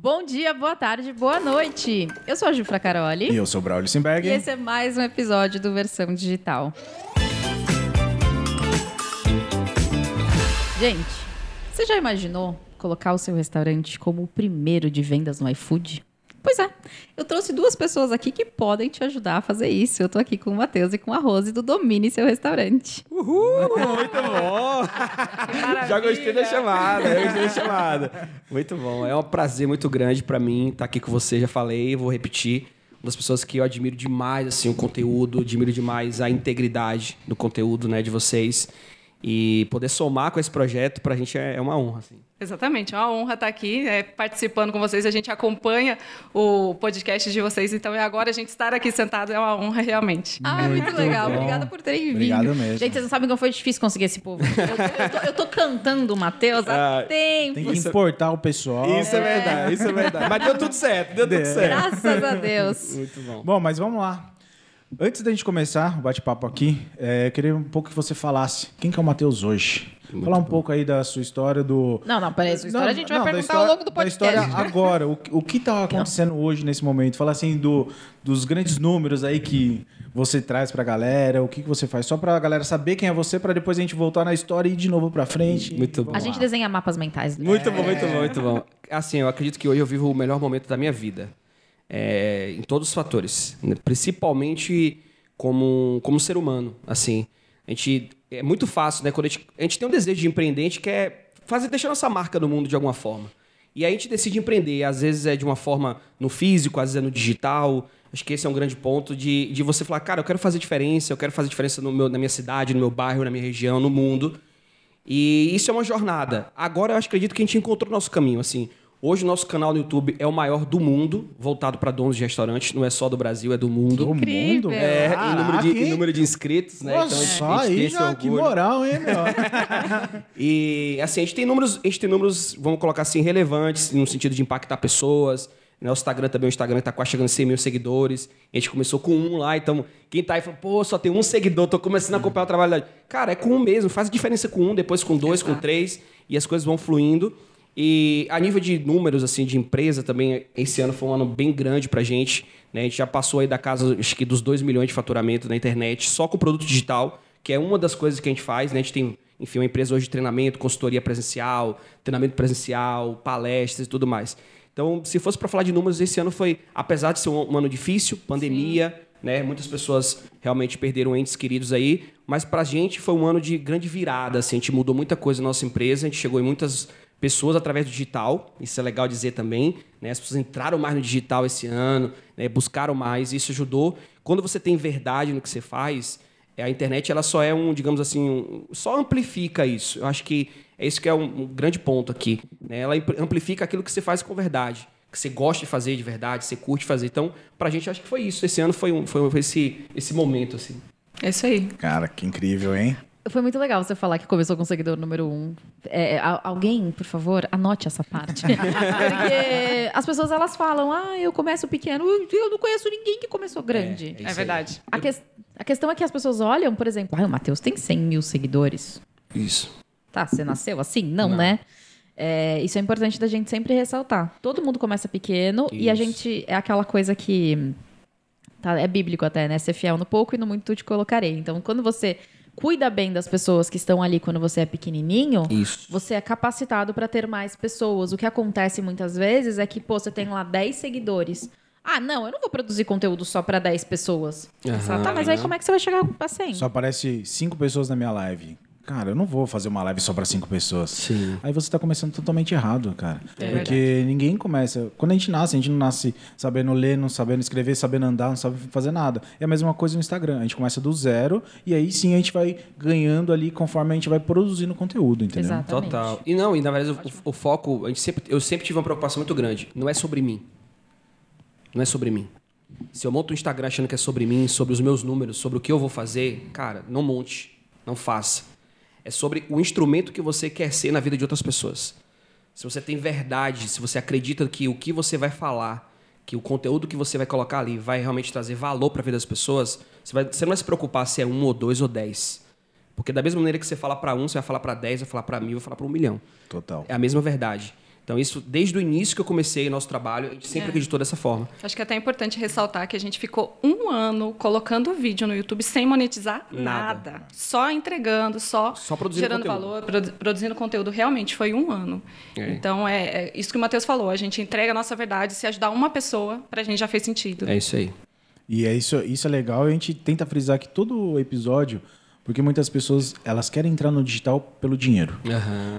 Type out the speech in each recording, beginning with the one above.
Bom dia, boa tarde, boa noite. Eu sou a Jufra Caroli. E eu sou o Braulio Simberg. E esse é mais um episódio do Versão Digital. Gente, você já imaginou colocar o seu restaurante como o primeiro de vendas no iFood? Pois é, eu trouxe duas pessoas aqui que podem te ajudar a fazer isso. Eu tô aqui com o Matheus e com a Rose do Domine Seu Restaurante. Uhul! Muito bom! Já gostei da chamada, já gostei da chamada. Muito bom, é um prazer muito grande para mim estar aqui com você, já falei, vou repetir. Uma das pessoas que eu admiro demais assim o conteúdo, admiro demais a integridade do conteúdo, né, de vocês. E poder somar com esse projeto pra gente é, é uma honra, assim. Exatamente, é uma honra estar aqui é, participando com vocês. A gente acompanha o podcast de vocês, então é agora a gente estar aqui sentado é uma honra realmente. Ah, muito, muito legal. Bom. Obrigada por terem vindo. Obrigado mesmo. Gente, vocês não sabem como foi difícil conseguir esse povo. Eu, eu, tô, eu tô, cantando o Matheus há ah, tempo. Tem que importar o pessoal. Isso é, é verdade, isso é verdade. Mas deu tudo certo, deu tudo certo. Graças a Deus. muito bom. Bom, mas vamos lá. Antes da gente começar o bate-papo aqui, é, eu queria um pouco que você falasse quem que é o Matheus hoje. Muito Falar um bom. pouco aí da sua história do. Não, não, peraí, sua história não, a gente vai perguntar história, ao longo do podcast. Da história agora, o, o que está acontecendo não. hoje nesse momento? Fala assim do, dos grandes números aí que você traz para a galera, o que, que você faz, só para a galera saber quem é você, para depois a gente voltar na história e ir de novo para frente. Muito bom. A gente desenha mapas mentais. Né? Muito é. bom, muito bom, muito bom. Assim, eu acredito que hoje eu vivo o melhor momento da minha vida. É, em todos os fatores. Principalmente como, como ser humano, assim. A gente é muito fácil, né? Quando a gente, a gente tem um desejo de empreender, a gente quer fazer deixar nossa marca no mundo de alguma forma. E aí a gente decide empreender, às vezes é de uma forma no físico, às vezes é no digital. Acho que esse é um grande ponto de, de você falar, cara, eu quero fazer diferença, eu quero fazer diferença no meu, na minha cidade, no meu bairro, na minha região, no mundo. E isso é uma jornada. Agora eu acredito que a gente encontrou o nosso caminho, assim. Hoje o nosso canal no YouTube é o maior do mundo, voltado para donos de restaurantes, não é só do Brasil, é do mundo. Do mundo? É, em número, de, em número de inscritos, né? Nossa, então, a gente, aí já, que moral, hein, meu? e assim, a gente tem números, a gente tem números, vamos colocar assim, relevantes, no sentido de impactar pessoas. Né? O Instagram também, o Instagram está quase chegando a 100 mil seguidores. A gente começou com um lá, então quem tá aí falou, pô, só tem um seguidor, tô começando a acompanhar o trabalho. Cara, é com um mesmo, faz diferença com um, depois com dois, Exato. com três, e as coisas vão fluindo. E a nível de números, assim, de empresa também, esse ano foi um ano bem grande pra gente. Né? A gente já passou aí da casa, acho que dos 2 milhões de faturamento na internet, só com produto digital, que é uma das coisas que a gente faz, né? A gente tem, enfim, uma empresa hoje de treinamento, consultoria presencial, treinamento presencial, palestras e tudo mais. Então, se fosse para falar de números, esse ano foi, apesar de ser um, ano difícil, pandemia, Sim. né? Muitas pessoas realmente perderam entes queridos aí, mas para a gente foi um ano de grande virada, assim, a gente mudou muita coisa na nossa empresa, a gente chegou em muitas pessoas através do digital, isso é legal dizer também. Né? As pessoas entraram mais no digital esse ano, né? buscaram mais, isso ajudou. Quando você tem verdade no que você faz, é, a internet ela só é um, digamos assim, um, só amplifica isso. Eu acho que é isso que é um, um grande ponto aqui. Né? Ela amplifica aquilo que você faz com verdade, que você gosta de fazer de verdade, você curte fazer. Então, para a gente, acho que foi isso. Esse ano foi, um, foi esse, esse momento. Assim. É isso aí. Cara, que incrível, hein? Foi muito legal você falar que começou com o seguidor número um. É, alguém, por favor, anote essa parte. Porque as pessoas elas falam, ah, eu começo pequeno, eu não conheço ninguém que começou grande. É, é, é verdade. A, que, a, questão é que as pessoas olham, por exemplo, ah, o Matheus tem 100 mil seguidores. Isso. Tá, você nasceu assim? Não, não. né? É, isso é importante da gente sempre ressaltar. Todo mundo começa pequeno isso. e a gente. É aquela coisa que. Tá, é bíblico até, né? Ser fiel no pouco e no muito te colocarei. Então, quando você cuida bem das pessoas que estão ali quando você é pequenininho, Isso. você é capacitado para ter mais pessoas. O que acontece muitas vezes é que, pô, você tem lá 10 seguidores. Ah, não, eu não vou produzir conteúdo só para 10 pessoas. Uhum, tá, mas aí como é que você vai chegar a 100? Só aparece 5 pessoas na minha live cara, eu não vou fazer uma live só para cinco pessoas. Sim. Aí você está começando totalmente errado, cara. É Porque verdade. ninguém começa. Quando a gente nasce, a gente não nasce sabendo ler, não sabendo escrever, sabendo andar, não sabe fazer nada. É a mesma coisa no Instagram. A gente começa do zero e aí sim a gente vai ganhando ali conforme a gente vai produzindo conteúdo, entendeu? Exatamente. Total. E não, e na verdade o, o, foco, a gente sempre, eu sempre tive uma preocupação muito grande. Não é sobre mim. Não é sobre mim. Se eu monto um Instagram achando que é sobre mim, sobre os meus números, sobre o que eu vou fazer, cara, não monte. Não faça é sobre o instrumento que você quer ser na vida de outras pessoas. Se você tem verdade, se você acredita que o que você vai falar, que o conteúdo que você vai colocar ali vai realmente trazer valor para a vida das pessoas, você, vai, você não vai se preocupar se é um ou dois ou dez. Porque da mesma maneira que você fala para um, você vai falar para dez, vai falar para mil, vai falar para um milhão. Total. É a mesma verdade. Então, isso, desde o início que eu comecei o nosso trabalho, a gente sempre É. acreditou dessa forma. Acho que é até importante ressaltar que a gente ficou um ano colocando vídeo no YouTube sem monetizar Nada. nada. Só entregando, só, Só produzindo gerando conteúdo. valor, produ- produzindo conteúdo. Realmente foi um ano. É. Então, é, é isso que o Matheus falou. A gente entrega a nossa verdade. Se ajudar uma pessoa, pra gente já fez sentido. É isso aí. E é isso, isso é legal. A gente tenta frisar aqui todo episódio, porque muitas pessoas elas querem entrar no digital pelo dinheiro.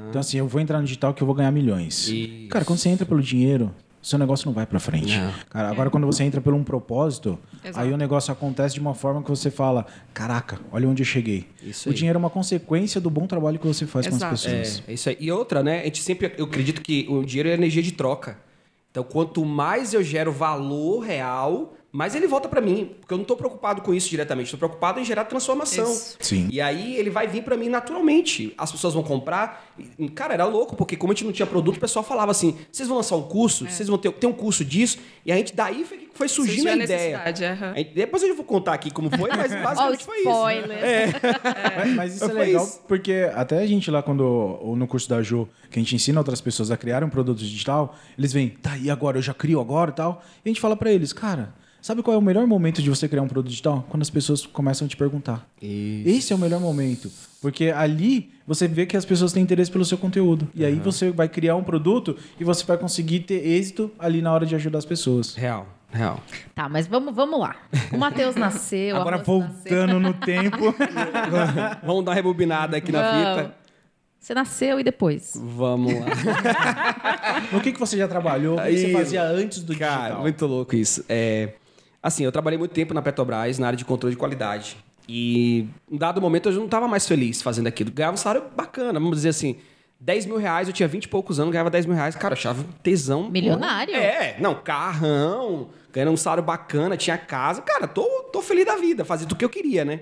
Então assim, eu vou entrar no digital que eu vou ganhar milhões. Isso. Cara, quando você entra pelo dinheiro, seu negócio não vai pra frente. Não. Cara, agora quando você entra por um propósito, Exato. aí o negócio acontece de uma forma que você fala: "Caraca, olha onde eu cheguei". Isso o aí. dinheiro é uma consequência do bom trabalho que você faz com Exato. as pessoas. É, é isso aí. E outra, né? A gente sempre. Eu acredito que o dinheiro é energia de troca. Então, quanto mais eu gero valor real, mais ele volta pra mim. Porque eu não tô preocupado com isso diretamente. Estou preocupado em gerar transformação. Isso. Sim. E aí ele vai vir pra mim naturalmente. As pessoas vão comprar. Cara, era louco, porque como a gente não tinha produto, o pessoal falava assim: vocês vão lançar um curso? Vocês vão ter, ter um curso disso? E a gente, daí foi, que foi surgindo a a ideia. necessidade, aham. A gente- depois eu vou contar aqui como foi, mas basicamente foi isso. spoiler. Mas, mas isso é legal isso. porque até a gente lá, quando ou no curso da Jo, que a gente ensina outras pessoas a criar um produto digital, eles vêm, tá, e agora? Eu já crio agora e tal. E a gente fala pra eles, cara, sabe qual é o melhor momento de você criar um produto digital? Quando as pessoas começam a te perguntar. Esse é o melhor momento. Porque ali você vê que as pessoas têm interesse pelo seu conteúdo. E aí você vai criar um produto e você vai conseguir ter êxito ali na hora de ajudar as pessoas. Real, real. Tá, mas vamos, vamos lá. O Matheus nasceu. Agora Rose nasceu. voltando no tempo. Vamos dar uma rebobinada aqui na Vamos. fita. Você nasceu e depois? Vamos lá. no que, que você já trabalhou? O que Aí, você fazia antes do Cara, digital? muito louco isso. É, assim, eu trabalhei muito tempo na Petrobras, na área de controle de qualidade. E em dado momento eu não estava mais feliz fazendo aquilo. Ganhava um salário bacana, vamos dizer assim. 10 mil reais, eu tinha 20 e poucos anos, ganhava 10 mil reais. Cara, eu achava um tesão. Milionário. É, não, carrão, ganhando um salário bacana, tinha casa. Cara, tô, tô feliz da vida, fazia tudo o que eu queria, né?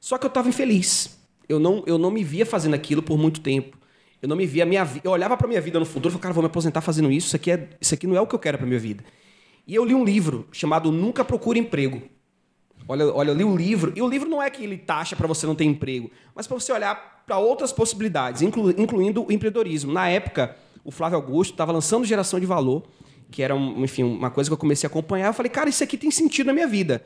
Só que eu tava infeliz. Eu não, eu não me via fazendo aquilo por muito tempo. Eu não me via a minha vida. Eu olhava pra minha vida no futuro e falava, cara, vou me aposentar fazendo isso. Isso aqui, é, isso aqui não é o que eu quero pra minha vida. E eu li um livro chamado Nunca Procure Emprego. Olha, olha, eu li um livro, e o livro não é que ele taxa para você não ter emprego, mas para você olhar para outras possibilidades, inclu- incluindo o empreendedorismo. Na época, o Flávio Augusto estava lançando Geração de Valor, que era, um, enfim, uma coisa que eu comecei a acompanhar. Eu falei, cara, isso aqui tem sentido na minha vida.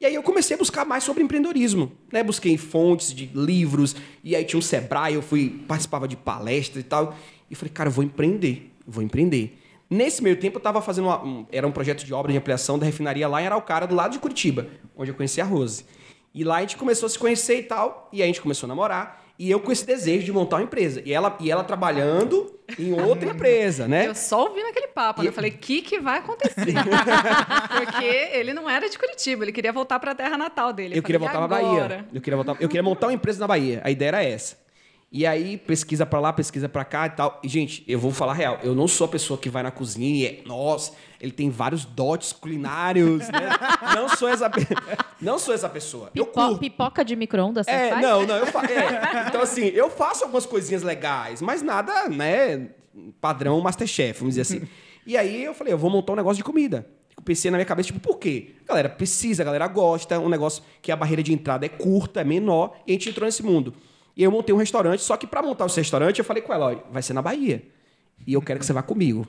E aí eu comecei a buscar mais sobre empreendedorismo, né? Busquei fontes de livros, e aí tinha um Sebrae, eu fui participava de palestras e tal. E falei, cara, eu vou empreender, vou empreender. Nesse meio tempo eu estava fazendo uma, um, era um projeto de obra de ampliação da refinaria lá em Araucária, do lado de Curitiba, onde eu conheci a Rose. E lá a gente começou a se conhecer e tal, e a gente começou a namorar, e eu com esse desejo de montar uma empresa. E ela, e ela trabalhando em outra empresa, né? Eu só ouvi naquele papo, né? Eu falei, o que, que vai acontecer? Porque ele não era de Curitiba, ele queria voltar para a terra natal dele. Eu queria falei, voltar "E pra Bahia. agora?" Eu queria, voltar, eu queria montar uma empresa na Bahia. A ideia era essa. E aí, pesquisa pra lá, pesquisa pra cá e tal. E, gente, eu vou falar real. Eu não sou a pessoa que vai na cozinha e é, nossa, ele tem vários dotes culinários, né? não sou essa, pe- não sou essa pessoa. Eu Pipo- curto. pipoca de micro-ondas, É, faz? não, não, eu faço. Então, assim, eu faço algumas coisinhas legais, mas nada, né, padrão Masterchef, vamos dizer assim. E aí eu falei, eu vou montar um negócio de comida. Eu pensei na minha cabeça, tipo, por quê? A galera precisa, a galera gosta, é um negócio que a barreira de entrada é curta, é menor, e a gente entrou nesse mundo. E eu montei um restaurante, só que para montar esse restaurante, eu falei com ela, olha, vai ser na Bahia. E eu quero que você vá comigo.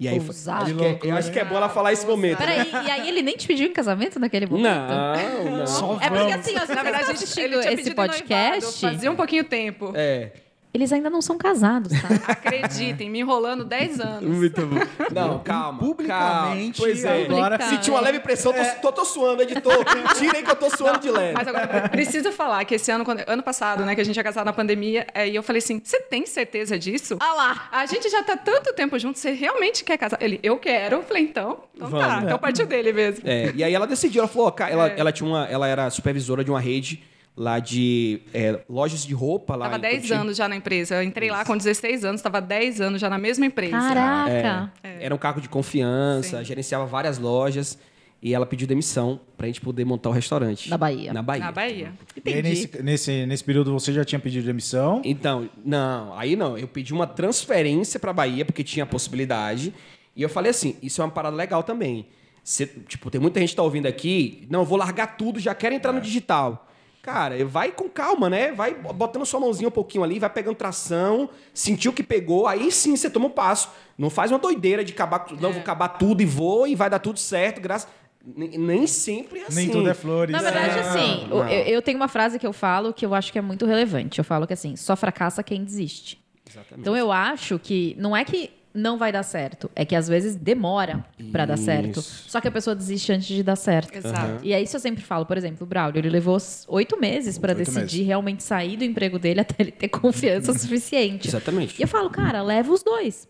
E aí, Ousado. acho que, é, eu acho que é bom ela falar esse momento. né? Peraí, e aí ele nem te pediu em casamento naquele momento? Não, não. Só É porque assim, ó, Na verdade, ele assistindo tinha esse em noivado, podcast, Fazia um pouquinho tempo. É. eles ainda não são casados, tá? Acreditem, me enrolando 10 anos. Muito bom. Não, calma. Publicamente, calma. Pois é. agora. Senti uma leve pressão, tô, tô, tô suando, editor. Tirem que eu tô suando de leve. Mas agora, preciso falar que esse ano, quando- ano passado, né, que a gente ia casar na pandemia, é, e eu falei assim: você tem certeza disso? Ah lá! A gente já tá tanto tempo junto, você realmente quer casar? Ele, eu quero. Eu falei, então, então tá. Vamos. Então partiu dele mesmo. É, e aí ela decidiu, ela falou, ela, É. ela tinha uma, ela era supervisora de uma rede lá de é, lojas de roupa lá. Tava em 10 Cotia. anos já na empresa. Eu entrei lá com 16 anos, tava 10 anos já na mesma empresa. Caraca! Era um cargo de confiança, Sim. gerenciava várias lojas. E ela pediu demissão pra gente poder montar o restaurante. Na Bahia. Na Bahia. Na Bahia. E aí, nesse, nesse, nesse período você já tinha pedido demissão. Então, não, aí não. Eu pedi uma transferência pra Bahia, porque tinha a possibilidade. E eu falei assim: isso é uma parada legal também. Cê- tipo, tem muita gente que tá ouvindo aqui, não, eu vou largar tudo, já quero entrar no digital. Cara, vai com calma, né? Vai botando sua mãozinha um pouquinho ali, vai pegando tração, sentiu que pegou, aí sim você toma um passo. Não faz uma doideira de acabar, não, vou acabar tudo e vou e vai dar tudo certo, graças. Nem, nem sempre é assim. Nem tudo é flores. Na verdade, É. assim, eu, eu tenho uma frase que eu falo que eu acho que é muito relevante. Eu falo que assim, só fracassa quem desiste. Exatamente. Então eu acho que não é que não vai dar certo, é que às vezes demora pra dar certo. Só que a pessoa desiste antes de dar certo. Exato. E é isso que eu sempre falo, por exemplo, o Braulio, ele levou oito meses pra Oito decidir meses. realmente sair do emprego dele até ele ter confiança suficiente. Exatamente. E eu falo, cara, leva os dois.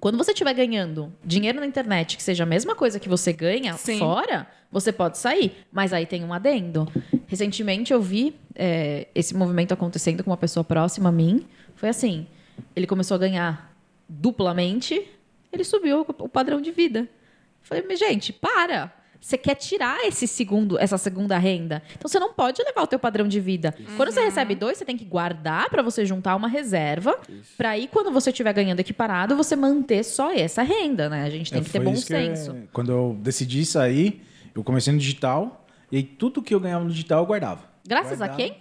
Quando você estiver ganhando dinheiro na internet, que seja a mesma coisa que você ganha Sim. fora, você pode sair. Mas aí tem um adendo. Recentemente eu vi é, esse movimento acontecendo com uma pessoa próxima a mim. Foi assim: ele começou a ganhar duplamente, ele subiu o padrão de vida. Eu Falei, mas gente, para! Você quer tirar esse segundo, essa segunda renda. Então você não pode levar o teu padrão de vida. Quando você recebe dois, você tem que guardar para você juntar uma reserva, para aí quando você estiver ganhando equiparado, você manter só essa renda, né? A gente tem É, que ter bom isso que eu- senso. quando eu decidi sair, eu comecei no digital. E tudo que eu ganhava no digital eu guardava. Graças a Guardava. quem?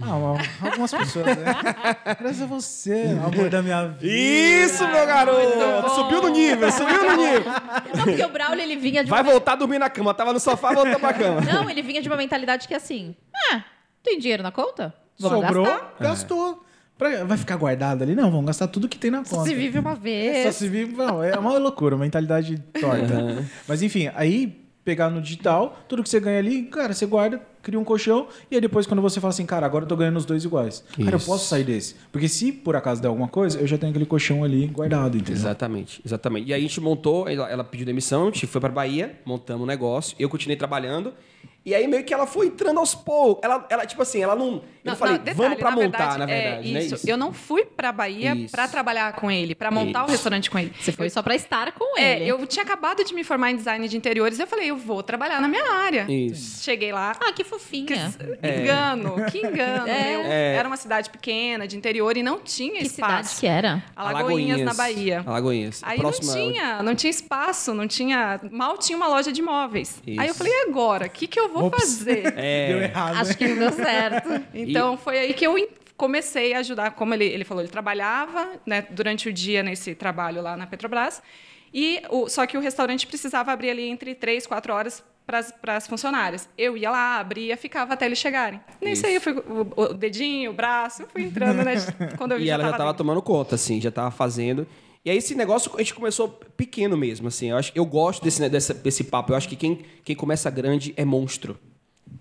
Ah, uma- algumas pessoas, né? Graças a você, amor da minha vida. Isso, meu garoto! Subiu no nível, subiu no nível. Não, porque o Braulio ele vinha de Vai uma... voltar a dormir na cama. Tava no sofá, voltou pra cama. Não, ele vinha de uma mentalidade que é assim: ah, tem dinheiro na conta? Vamos Sobrou, gastar? gastou. Pra- vai ficar guardado ali? Não, vamos gastar tudo que tem na Só conta. se vive uma Só vez. se vive. Não, é uma loucura, uma mentalidade torta. Mas enfim, aí pegar no digital, tudo que você ganha ali, cara, você guarda, cria um colchão, e aí depois quando você fala assim, cara, agora eu tô ganhando os dois iguais. Cara, eu Isso. posso sair desse. Porque se por acaso der alguma coisa, eu já tenho aquele colchão ali guardado, entendeu? Exatamente, exatamente. E aí a gente montou, ela, ela pediu demissão, a gente foi pra Bahia, montamos um negócio, eu continuei trabalhando. E aí meio que ela foi entrando aos poucos. Ela, ela tipo assim, ela não. Eu não, falei, detalhe, vamos pra na montar, na é verdade, né? isso. Eu não fui pra Bahia Isso. pra trabalhar com ele, pra montar o restaurante com ele. Você foi só pra estar com É, ele. eu tinha acabado de me formar em design de interiores, eu falei, eu vou trabalhar na minha área. Isso. Cheguei lá, Ah, que que fofinha. engano, que engano. É. meu. É. Era uma cidade pequena, de interior, e não tinha Que espaço. cidade que era? Alagoinhas, na Bahia. Alagoinhas. Aí Próxima- não tinha, não tinha espaço, não tinha. Mal tinha uma loja de imóveis. Isso. Aí eu falei, e agora? O que, que eu vou Ops. fazer? É, Deu errado. Acho que não deu certo. Então foi aí que eu comecei a ajudar, como ele, ele falou, ele trabalhava né, durante o dia nesse trabalho lá na Petrobras, e o- só que o restaurante precisava abrir ali entre três, quatro horas para as funcionárias. Eu ia lá, abria, ficava até eles chegarem. Nesse Isso. aí eu fui o, o dedinho, o braço, eu fui entrando, né? Quando eu vi E ela já tava dentro. tomando conta, assim, já tava fazendo. E aí esse negócio a gente começou pequeno mesmo, assim. Eu, acho, eu gosto desse, né, dessa- desse papo. Eu acho que quem, quem começa grande é monstro.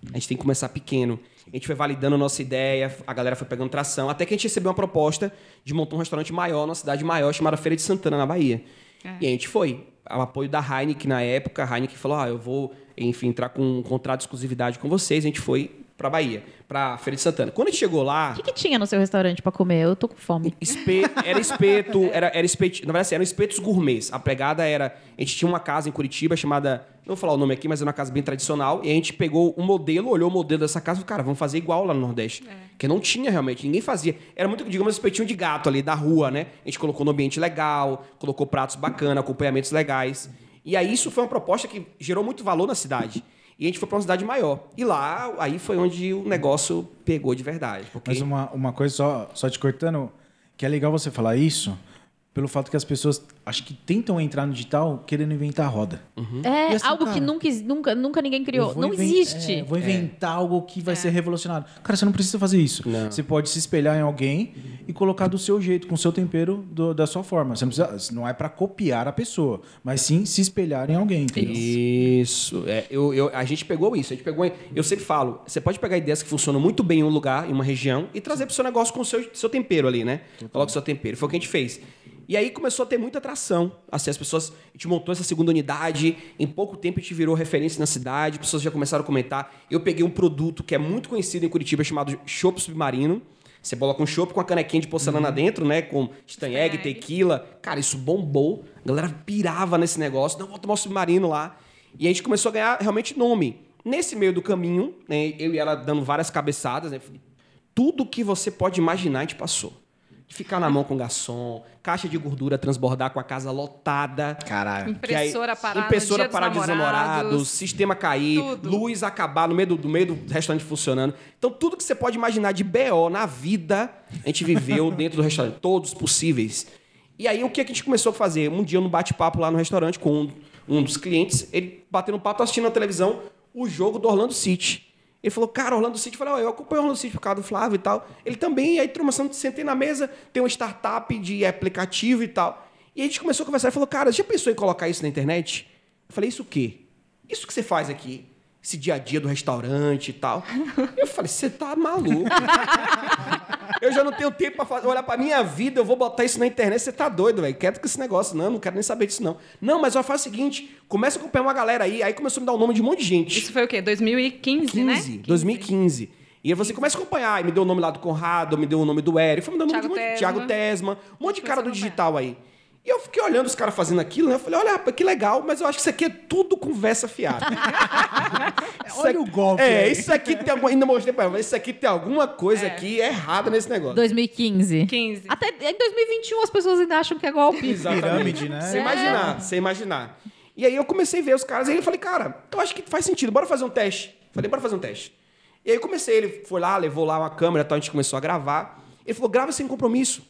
A gente tem que começar pequeno. A gente foi validando a nossa ideia, a galera foi pegando tração, até que a gente recebeu uma proposta de montar um restaurante maior, numa cidade maior, chamada Feira de Santana, na Bahia. É. E a gente foi. O apoio da Heineken na época, a Heineken falou: ah, eu vou, enfim, entrar com um contrato de exclusividade com vocês. A gente foi pra Bahia, pra Feira de Santana. Quando a gente chegou lá. O que, que tinha no seu restaurante pra comer? Eu tô com fome. Espe- era espeto, era, era espeto, na verdade, assim, eram espetos gourmets. A pegada era, a gente tinha uma casa em Curitiba chamada, não vou falar o nome aqui, mas era uma casa bem tradicional, e a gente pegou um modelo, olhou o modelo dessa casa e falou, cara, vamos fazer igual lá no Nordeste. Que não tinha realmente, ninguém fazia. Era muito, digamos, espetinho de gato ali, da rua, né? A gente colocou no ambiente legal, colocou pratos bacana, acompanhamentos legais. E aí isso foi uma proposta que gerou muito valor na cidade. E a gente foi para uma cidade maior. E lá, aí foi onde o negócio pegou de verdade. Mas uma, uma coisa só, só te cortando, que é legal você falar isso, pelo fato que as pessoas acho que tentam entrar no digital querendo inventar a roda. É E assim, algo que cara, nunca, nunca, nunca ninguém criou. Não existe. é, vou inventar algo que vai ser revolucionário. Cara, você não precisa fazer isso. Não. Você pode se espelhar em alguém e colocar do seu jeito, com o seu tempero, do- da sua forma. Você não, precisa, não é para copiar a pessoa, mas sim se espelhar em alguém. Entendeu? Isso. É, eu, eu- a gente pegou isso. A gente pegou. Eu sempre falo, você pode pegar ideias que funcionam muito bem em um lugar, em uma região, e trazer para o seu negócio com o seu, seu tempero ali, né? Coloca o seu tempero. Foi o que a gente fez. E aí começou a ter muita atração. Assim, as pessoas. A gente montou essa segunda unidade. Em pouco tempo a gente virou referência na cidade. As pessoas já começaram a comentar. Eu peguei um produto que é muito conhecido em Curitiba chamado chopp submarino. Você coloca um chopp com a canequinha de porcelana dentro, né? Com Stanheg. tequila. Cara, isso bombou. A galera pirava nesse negócio. Não, vou tomar o submarino lá. E a gente começou a ganhar realmente nome. Nesse meio do caminho, né, eu e ela dando várias cabeçadas, né, tudo que você pode imaginar a gente passou. De ficar na mão com o garçom, caixa de gordura transbordar com a casa lotada. Caralho. aí- Impressora parar impressora parar dos de namorados, sistema cair, Tudo. luz acabar no meio, do, no meio do restaurante funcionando. Então, tudo que você pode imaginar de BO na vida, a gente viveu dentro do restaurante. Todos possíveis. E aí, o que a gente começou a fazer? Um dia, no bate-papo lá no restaurante com um, um dos clientes, ele batendo papo, assistindo na televisão o jogo do Orlando City. Ele falou, cara, Orlando City. Eu falei, ó, eu acompanho Orlando City por causa do Flávio e tal. Ele também, aí tromação, sentei na mesa, tem uma startup de aplicativo e tal. E a gente começou a conversar e falou, cara, já pensou em colocar isso na internet? Eu falei, isso o quê? Isso que você faz aqui? Esse dia a dia do restaurante e tal. Eu falei, você tá maluco. Eu já não tenho tempo para olhar pra minha vida, eu vou botar isso na internet. Você tá doido, velho. Quero com esse negócio. Não, não quero nem saber disso, não. Não, mas eu faço o seguinte: começa a acompanhar uma galera aí. Aí começou a me dar o nome de um monte de gente. Isso foi o quê? 2015, 15, né? 2015. E aí você começa a acompanhar. E me deu o nome lá do Conrado, me deu o nome do Eric, foi me dando o nome de Thiago um monte de Tesma. Thiago Tesma, um monte de cara do digital aí. E eu fiquei olhando os caras fazendo aquilo, né? Eu falei, olha, rapaz, que legal, mas eu acho que isso aqui é tudo conversa fiada. Olha aqui- o golpe É, aí. isso aqui tem alguma. Ainda mostrei pra ela, mas isso aqui tem alguma coisa É. aqui errada nesse negócio. 2015. 15. Até em 2021 as pessoas ainda acham que é golpe. Pirâmide, né? Você É. imaginar, você imaginar. E aí eu comecei a ver os caras, e aí eu falei, cara, eu acho que faz sentido, bora fazer um teste. Falei, bora fazer um teste. E aí eu comecei, ele foi lá, levou lá uma câmera, tal, a gente começou a gravar. Ele falou, grava sem compromisso.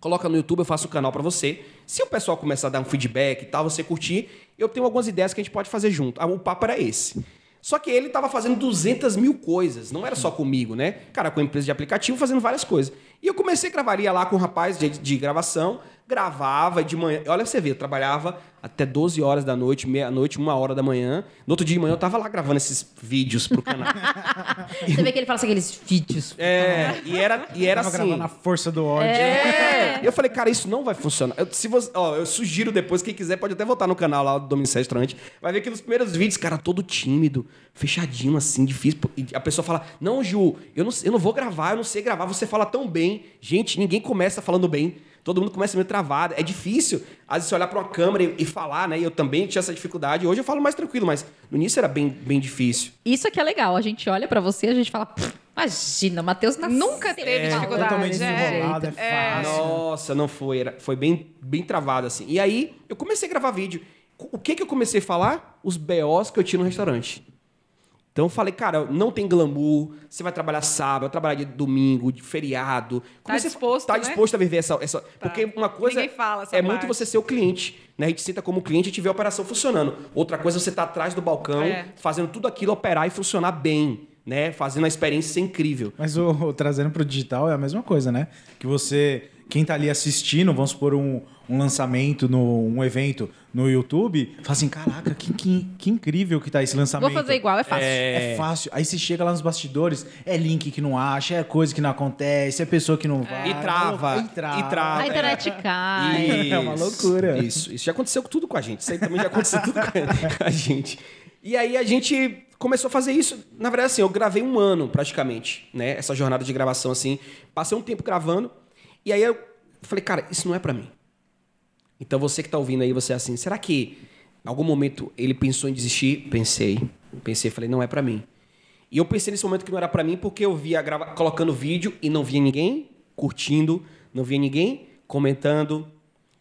Coloca no YouTube, eu faço um canal pra você. Se o pessoal começar a dar um feedback e tal, você curtir, eu tenho algumas ideias que a gente pode fazer junto. Ah, O papo era esse. Só que ele tava fazendo 200 mil coisas, não era só comigo, né? Cara, com a empresa de aplicativo, fazendo várias coisas. E eu comecei a gravaria lá com um rapaz de, de gravação, gravava de manhã. Olha você ver, eu trabalhava até 12 horas da noite, meia-noite, uma hora da manhã. No outro dia de manhã eu tava lá gravando esses vídeos pro canal. Você vê que ele fala assim, aqueles vídeos. é, e era, e era Tava assim. gravando a força do ódio. É. Eu falei, cara, isso não vai funcionar. Eu, se você, ó, eu sugiro depois, quem quiser pode até voltar no canal lá do Domingos Restaurante. Vai ver que nos primeiros vídeos, cara, todo tímido, fechadinho, assim, difícil. E a pessoa fala: Não, Ju, eu não, eu não vou gravar, eu não sei gravar, você fala tão bem. Gente, ninguém começa falando bem. Todo mundo começa meio travado. É difícil, às vezes, você olhar pra uma câmera e, e falar, né? E eu também tinha essa dificuldade. Hoje eu falo mais tranquilo, mas no início era bem, bem difícil. Isso é que é legal. A gente olha pra você e a gente fala, "Pff, imagina, Matheus nasceu Nunca teve falando dificuldade, Totalmente é. desenrolado, é fácil. Nossa, não foi. Era, foi bem, bem travado, assim. E aí, eu comecei a gravar vídeo. O que que eu comecei a falar? Os BOs que eu tinha no restaurante. Então eu falei, cara, não tem glamour, você vai trabalhar sábado, vai trabalhar de domingo, de feriado. Comecei a- disposto, Tá né? disposto a viver essa... essa Porque uma coisa é muito parte. você ser o cliente. Né? A gente senta como cliente e vê a operação funcionando. Outra coisa é você estar atrás do balcão, É. fazendo tudo aquilo operar e funcionar bem. Né? Fazendo a experiência ser incrível. Mas o, o trazendo pro digital é a mesma coisa, né? Que você, quem tá ali assistindo, vamos supor um, um lançamento, no, um evento no YouTube, fala assim: caraca, que, que, que incrível que tá esse lançamento. Vou fazer igual, é fácil. É fácil. Aí você chega lá nos bastidores, é link que não acha, é coisa que não acontece, é pessoa que não vai. E trava, E trava. e trava. A internet cai. Isso. É uma loucura. Isso, isso já aconteceu com tudo com a gente. Isso aí também já aconteceu tudo com a gente. E aí a gente começou a fazer isso. Na verdade, assim, eu gravei um ano praticamente, né? Essa jornada de gravação, assim. Passei um tempo gravando. E aí eu falei, cara, isso não é pra mim. Então você que tá ouvindo aí, você é assim, será que em algum momento ele pensou em desistir? Pensei. Pensei, falei, não é pra mim. E eu pensei nesse momento que não era pra mim porque eu via grava... colocando vídeo e não via ninguém curtindo, não via ninguém comentando.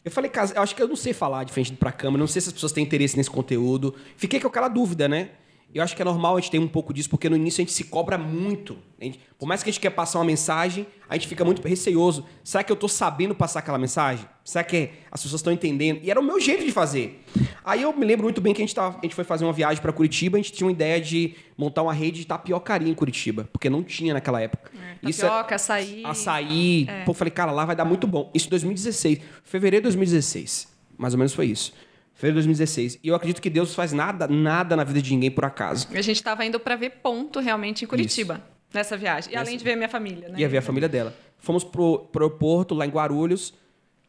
Eu falei, cara, eu acho que eu não sei falar de frente pra câmera, não sei se as pessoas têm interesse nesse conteúdo. Fiquei com aquela dúvida, né? Eu acho que é normal a gente ter um pouco disso, porque no início a gente se cobra muito. Gente- por mais que a gente quer passar uma mensagem, a gente fica muito receoso. Será que eu tô sabendo passar aquela mensagem? Será que as pessoas estão entendendo? E era o meu jeito de fazer. Aí eu me lembro muito bem que a gente, tava, a gente foi fazer uma viagem para Curitiba, a gente tinha uma ideia de montar uma rede de tapiocaria em Curitiba, porque não tinha naquela época. Isso é- Tapioca, açaí. açaí. Pô, eu falei, cara, lá vai dar muito bom. Isso em 2016. Fevereiro de 2016. Mais ou menos foi isso. Fevereiro de 2016. E eu acredito que Deus faz nada, nada na vida de ninguém por acaso. A gente tava indo pra ver ponto realmente em Curitiba, nessa viagem. E além de ver a minha família, né? Ia ver a família dela. Fomos pro, pro aeroporto, lá em Guarulhos.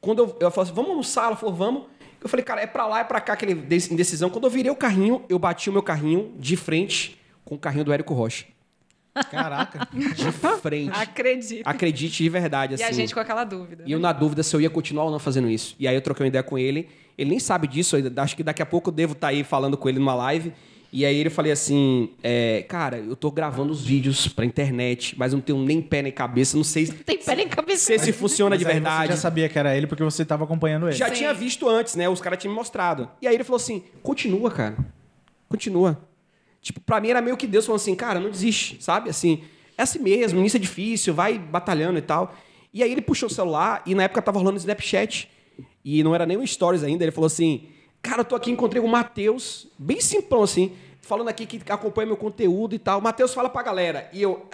Quando eu, eu falei assim, vamos almoçar? Ela falou, vamos. Eu falei, cara, é pra lá, é pra cá, aquele indecisão. Quando eu virei o carrinho, eu bati o meu carrinho de frente com o carrinho do Érico Rocha. Caraca. De frente. Acredito. Acredite de verdade, assim. E a gente com aquela dúvida. E eu na dúvida se eu ia continuar ou não fazendo isso. E aí eu troquei uma ideia com ele. Ele nem sabe disso, acho que daqui a pouco eu devo estar aí falando com ele numa live. E aí ele falei assim, é, cara, eu tô gravando os vídeos pra internet, mas não tenho nem pé nem cabeça, não sei Tem pé nem cabeça. se esse funciona de Mas aí verdade. Você já sabia que era ele porque você tava acompanhando ele. Já Sim. tinha visto antes, né? Os caras tinham me mostrado. E aí ele falou assim: continua, cara. Continua. Tipo, pra mim era meio que Deus falando assim, cara, não desiste, sabe? Assim, é assim mesmo, início é difícil, vai batalhando e tal. E aí ele puxou o celular e na época tava rolando o Snapchat. E não era nem um Stories ainda. Ele falou assim: Cara, eu tô aqui, encontrei o Matheus, bem simplão assim, falando aqui que acompanha meu conteúdo e tal. Matheus fala pra galera. E eu.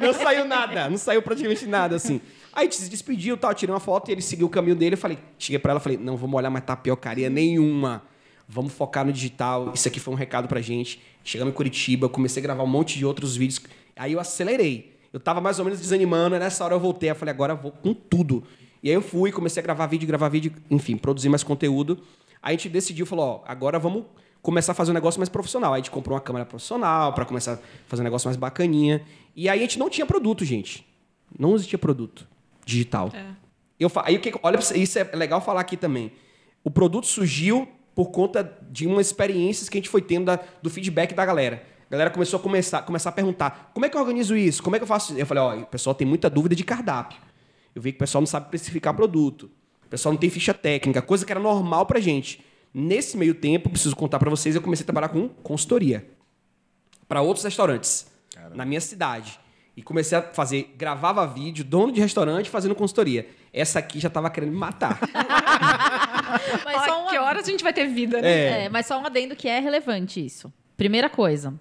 Não saiu nada, não saiu praticamente nada, assim. Aí a gente se despediu tal, tirei uma foto e ele seguiu o caminho dele. Eu falei, cheguei pra ela falei, não vamos olhar mais tapiocaria nenhuma. Vamos focar no digital. Isso aqui foi um recado pra gente. Chegamos em Curitiba, comecei a gravar um monte de outros vídeos. Aí eu acelerei. Eu tava mais ou menos desanimando, nessa hora eu voltei. Eu falei, agora eu vou com tudo. E aí eu fui, comecei a gravar vídeo, gravar vídeo, enfim, produzir mais conteúdo. Aí a gente decidiu, falou, ó, agora vamos começar a fazer um negócio mais profissional. Aí a gente comprou uma câmera profissional para começar a fazer um negócio mais bacaninha. E aí a gente não tinha produto, gente. Não existia produto digital. Eu fa- aí o que olha isso é legal falar aqui também. O produto surgiu por conta de umas experiências que a gente foi tendo da- do feedback da galera. A galera começou a começar, começar a perguntar: como é que eu organizo isso? Como é que eu faço? isso?" Eu falei: ó, o pessoal tem muita dúvida de cardápio. Eu vi que o pessoal não sabe precificar produto. O pessoal não tem ficha técnica, coisa que era normal pra gente. Nesse meio tempo, preciso contar pra vocês, eu comecei a trabalhar com consultoria para outros restaurantes na minha cidade. E comecei a fazer, gravava vídeo, dono de restaurante fazendo consultoria. Essa aqui já tava querendo me matar. Mas só um que horas a gente vai ter vida, né? É. É, mas só um adendo que é relevante isso. Primeira coisa.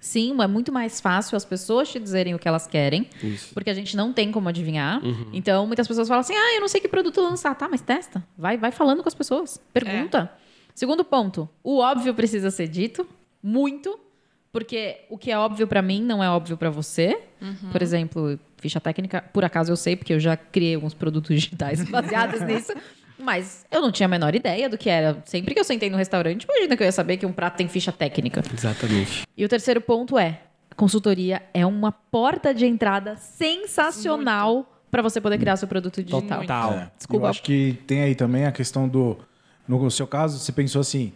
Sim, é muito mais fácil as pessoas te dizerem o que elas querem, Isso. porque a gente não tem como adivinhar. Uhum. Então, muitas pessoas falam assim: ah, eu não sei que produto lançar. Tá, mas testa. Vai, vai falando com as pessoas. Pergunta. Segundo ponto: o óbvio precisa ser dito. Muito. Porque o que é óbvio pra mim não é óbvio pra você. Por exemplo, ficha técnica, por acaso eu sei, porque eu já criei alguns produtos digitais baseados nisso. Mas eu não tinha a menor ideia do que era. Sempre que eu sentei no restaurante, imagina que eu ia saber que um prato tem ficha técnica. Exatamente. E o terceiro ponto é: consultoria é uma porta de entrada sensacional para você poder criar seu produto digital. Total. É. Desculpa. Eu acho que tem aí também a questão do. No seu caso, você pensou assim.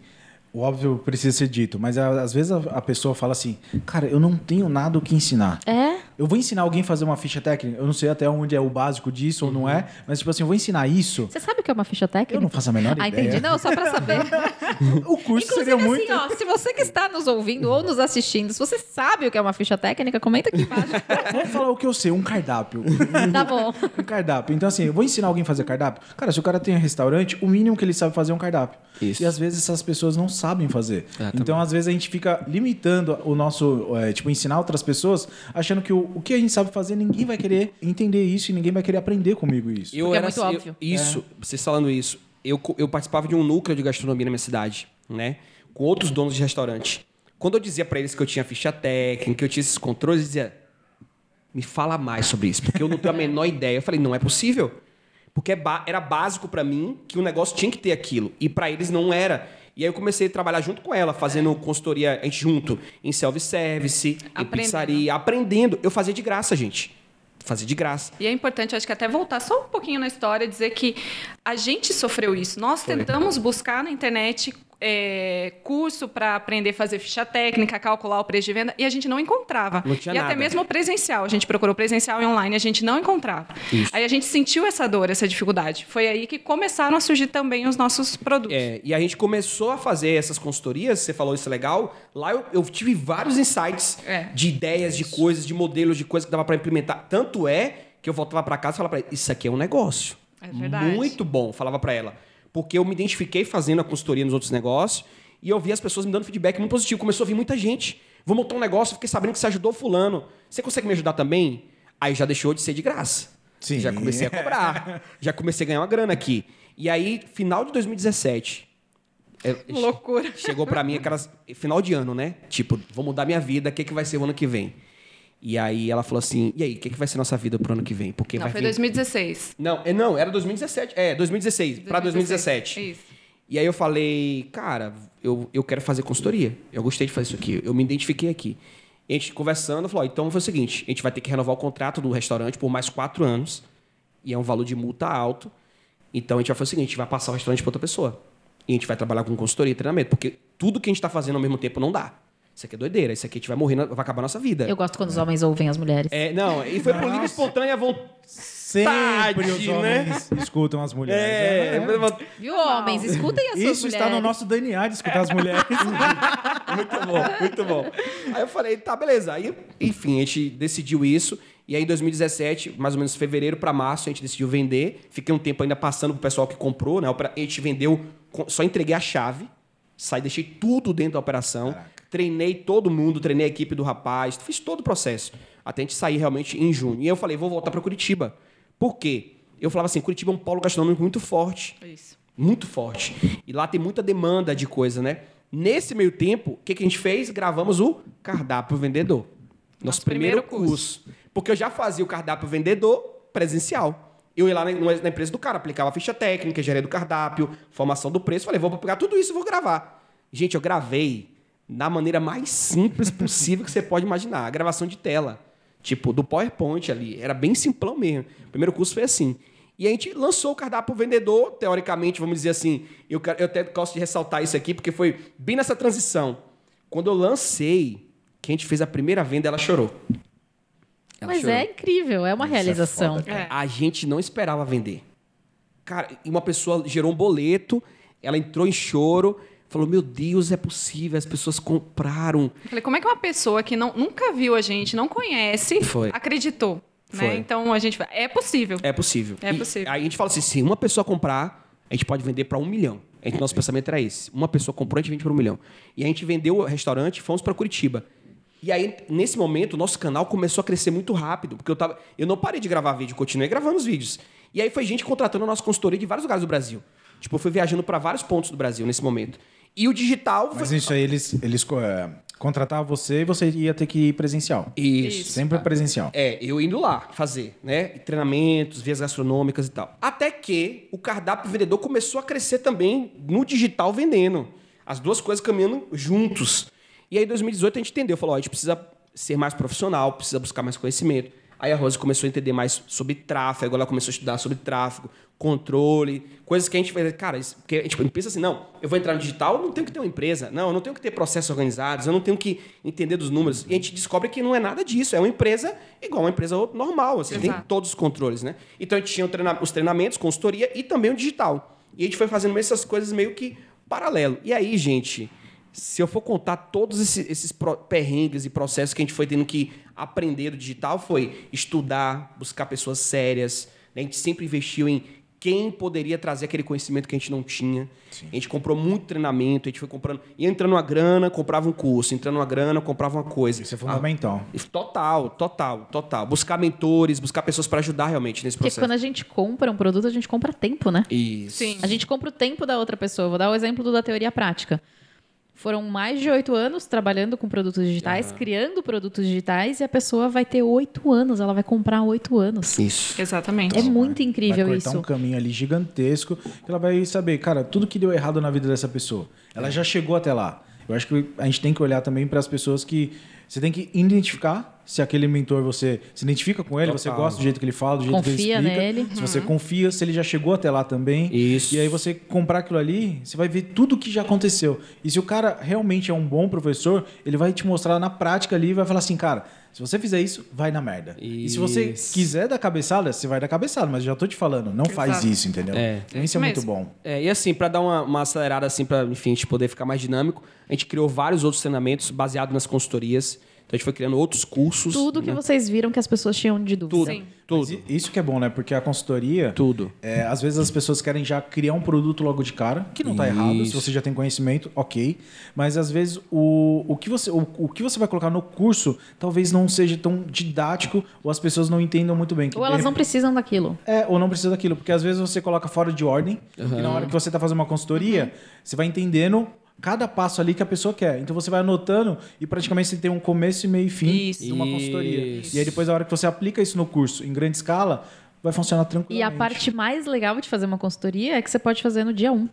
O óbvio precisa ser dito, mas às vezes a, a pessoa fala assim: Cara, eu não tenho nada o que ensinar. É? Eu vou ensinar alguém a fazer uma ficha técnica. Eu não sei até onde é o básico disso ou não é, mas tipo assim, eu vou ensinar isso. Você sabe o que é uma ficha técnica? Eu não faço a menor Ah, ideia. entendi. Não, só para saber. O curso Inclusive, seria muito. assim, ó, se você que está nos ouvindo ou nos assistindo, se você sabe o que é uma ficha técnica, comenta aqui embaixo. Vamos falar o que eu sei, um cardápio. tá bom. um cardápio. Então, assim, eu vou ensinar alguém a fazer cardápio. Cara, se o cara tem um restaurante, o mínimo que ele sabe fazer é um cardápio. Isso. E às vezes essas pessoas não sabem fazer. Exatamente. Então, às vezes, a gente fica limitando o nosso, é, tipo, ensinar outras pessoas, achando que o, o que a gente sabe fazer, ninguém vai querer entender isso e ninguém vai querer aprender comigo isso. Eu Porque é era muito assim, eu- óbvio. isso, vocês falando isso, eu, eu participava de um núcleo de gastronomia na minha cidade, né? Com outros donos de restaurante. Quando eu dizia pra eles que eu tinha ficha técnica, que eu tinha esses controles, eles diziam: me fala mais sobre isso, porque eu não tenho a menor ideia. Eu falei: não é possível. Porque é era básico pra mim que o negócio tinha que ter aquilo. E pra eles não era. E aí eu comecei a trabalhar junto com ela, fazendo consultoria a gente junto em self-service, em pizzaria, aprendendo. Eu fazia de graça, gente. Fazia de graça. E é importante, acho que até voltar só um pouquinho na história, dizer que a gente sofreu isso. Nós tentamos buscar na internet é, curso para aprender a fazer ficha técnica, calcular o preço de venda, e a gente não encontrava. Não tinha e até nada. mesmo presencial. A gente procurou presencial e online, a gente não encontrava. Isso. Aí a gente sentiu essa dor, essa dificuldade. Foi aí que começaram a surgir também os nossos produtos. É, e a gente começou a fazer essas consultorias, você falou isso é legal. Lá eu, eu tive vários insights É. de ideias, de coisas, de modelos, de coisas que dava para implementar. Tanto é que eu voltava para casa e falava para ela, isso aqui é um negócio. É verdade. Muito bom, falava para ela. Porque eu me identifiquei fazendo a consultoria nos outros negócios e eu vi as pessoas me dando feedback muito positivo. Começou a vir muita gente. Vou montar um negócio, fiquei sabendo que você ajudou fulano. Você consegue me ajudar também? Aí já deixou de ser de graça. Sim. Já comecei a cobrar. já comecei a ganhar uma grana aqui. E aí, final de 2017, é, Loucura. Chegou pra mim aquelas. Final de ano, né? Tipo, vou mudar minha vida, o que, que vai ser o ano que vem? E aí ela falou assim: e aí, o que, que vai ser nossa vida pro ano que vem? Porque Não, vai foi vir- 2016. Não, é, não, era 2017. É, 2016, pra 2017. Isso. E aí eu falei, cara, eu, eu quero fazer consultoria. Eu gostei de fazer isso aqui. Eu me identifiquei aqui. E a gente conversando, falou, ó, então foi o seguinte, a gente vai ter que renovar o contrato do restaurante por mais quatro anos. E é um valor de multa alto. Então a gente vai fazer o seguinte, a gente vai passar o restaurante para outra pessoa. E a gente vai trabalhar com consultoria e treinamento, porque tudo que a gente está fazendo ao mesmo tempo não dá. Isso aqui é doideira, isso aqui a gente vai morrer, na- vai acabar a nossa vida. Eu gosto quando os homens ouvem as mulheres. É, não, e foi por livre e espontânea vontade. Sempre os né? homens escutam as mulheres. É, É, Viu, homens? Escutem as suas Isso mulheres. está no nosso DNA de escutar as mulheres. Muito bom, muito bom. Aí eu falei, tá, beleza. Aí, enfim, a gente decidiu isso. E aí, em 2017, mais ou menos fevereiro para março, a gente decidiu vender. Fiquei um tempo ainda passando pro pessoal que comprou, né? A gente vendeu, só entreguei a chave. Saí, deixei tudo dentro da operação. Treinei todo mundo, treinei a equipe do rapaz, fiz todo o processo. Até a gente sair realmente em junho. E eu falei, vou voltar para Curitiba. Por quê? Eu falava assim, Curitiba é um polo gastronômico muito forte. Isso. Muito forte. E lá tem muita demanda de coisa, né? Nesse meio tempo, o que, que a gente fez? Gravamos o cardápio vendedor. Nosso, Nosso primeiro, primeiro curso. Porque eu já fazia o cardápio vendedor presencial. Eu ia lá na, na empresa do cara, aplicava a ficha técnica, geria do cardápio, formação do preço. Falei, vou pegar tudo isso e vou gravar. Gente, eu gravei da maneira mais simples possível que você pode imaginar. A gravação de tela. Tipo, do PowerPoint ali. Era bem simplão mesmo. O primeiro curso foi assim. E a gente lançou o cardápio vendedor, teoricamente, vamos dizer assim. Eu, quero- eu até gosto de ressaltar isso aqui, porque foi bem nessa transição. Quando eu lancei, que a gente fez a primeira venda, ela chorou. Ela Mas chorou. é incrível, é uma Isso é realização. foda, É. A gente não esperava vender. Cara, e uma pessoa gerou um boleto, ela entrou em choro, falou: Meu Deus, é possível, as pessoas compraram. Eu Falei, como é que uma pessoa que não, nunca viu a gente, não conhece, Foi. acreditou? Né? Então a gente. É possível. É possível. É possível. aí a gente fala assim: se uma pessoa comprar, a gente pode vender para um milhão. Gente- Nosso pensamento era esse. Uma pessoa comprou, a gente vende para um milhão. E a gente vendeu o restaurante e fomos para Curitiba. E aí, nesse momento, o nosso canal começou a crescer muito rápido, porque eu tava. Eu não parei de gravar vídeo, continuei gravando os vídeos. E aí foi gente contratando a nossa consultoria de vários lugares do Brasil. Tipo, eu fui viajando para vários pontos do Brasil nesse momento. E o digital foi. Mas isso aí, eles, eles é, contratavam você e você ia ter que ir presencial. Isso. Sempre presencial. É, eu indo lá fazer, né? Treinamentos, vias gastronômicas e tal. Até que o cardápio vendedor começou a crescer também no digital vendendo. As duas coisas caminhando juntos. E aí, em 2018, a gente entendeu. Falou, ó, a gente precisa ser mais profissional, precisa buscar mais conhecimento. Aí a Rose começou a entender mais sobre tráfego, ela começou a estudar sobre tráfego, controle, coisas que a gente fez. Cara, isso, porque a gente pensa assim, não, eu vou entrar no digital, eu não tenho que ter uma empresa, não, eu não tenho que ter processos organizados, eu não tenho que entender dos números. E a gente descobre que não é nada disso, é uma empresa igual uma empresa normal, assim, tem todos os controles, né? Então a gente tinha os treinamentos, consultoria e também o digital. E a gente foi fazendo essas coisas meio que paralelo. E aí, gente, se eu for contar todos esses, esses perrengues e processos que a gente foi tendo que aprender do digital, foi estudar, buscar pessoas sérias. né? A gente sempre investiu em quem poderia trazer aquele conhecimento que a gente não tinha. A gente comprou muito treinamento, a gente foi comprando. Ia entrando uma grana, comprava um curso. Entrando uma grana, comprava uma coisa. Isso é fundamental. Ah, total, total, total. Buscar mentores, buscar pessoas para ajudar realmente nesse Porque processo. quando a gente compra um produto, a gente compra tempo, né? Isso. Sim. A gente compra o tempo da outra pessoa. Vou dar o exemplo do da teoria prática. Foram mais de oito anos trabalhando com produtos digitais, criando produtos digitais, e a pessoa vai ter oito anos, ela vai comprar oito anos. Isso. Exatamente. É muito incrível vai cortar isso. um caminho ali gigantesco que ela vai saber, cara, tudo que deu errado na vida dessa pessoa. Ela já chegou até lá. Eu acho que a gente tem que olhar também para as pessoas que você tem que identificar se aquele mentor você se identifica com ele, você Total. gosta do jeito que ele fala, do jeito que Confia ele explica. nele. Se você confia, se ele já chegou até lá também. Isso. E aí você comprar aquilo ali, você vai ver tudo que já aconteceu. E se o cara realmente é um bom professor, ele vai te mostrar na prática ali e vai falar assim, cara, se você fizer isso, vai na merda. E se você Isso. quiser dar cabeçada, você vai dar cabeçada, mas eu já tô te falando, não faz Exato. isso, entendeu? É. Então, isso é muito bom. É, e assim, para dar uma, uma acelerada assim, para enfim, a gente poder ficar mais dinâmico, a gente criou vários outros treinamentos baseados nas consultorias. Então a gente foi criando outros cursos. Tudo que né? vocês viram que as pessoas tinham de dúvida. Tudo. Sim. Tudo. Isso que é bom, né? Porque a consultoria, Tudo. é, às vezes as pessoas querem já criar um produto logo de cara, que não tá errado, se você já tem conhecimento, ok. Mas às vezes o, o, que você, o, o que você vai colocar no curso talvez não seja tão didático ou as pessoas não entendam muito bem. que Ou de elas não precisam daquilo. É, ou não precisa daquilo, porque às vezes você coloca fora de ordem, e na hora que você está fazendo uma consultoria, você vai entendendo cada passo ali que a pessoa quer. Então você vai anotando e praticamente você tem um começo e meio e fim Isso. de uma consultoria. Isso. E aí depois, a hora que você aplica isso no curso em grande escala, vai funcionar E tranquilamente. a parte mais legal de fazer uma consultoria é que você pode fazer no dia um.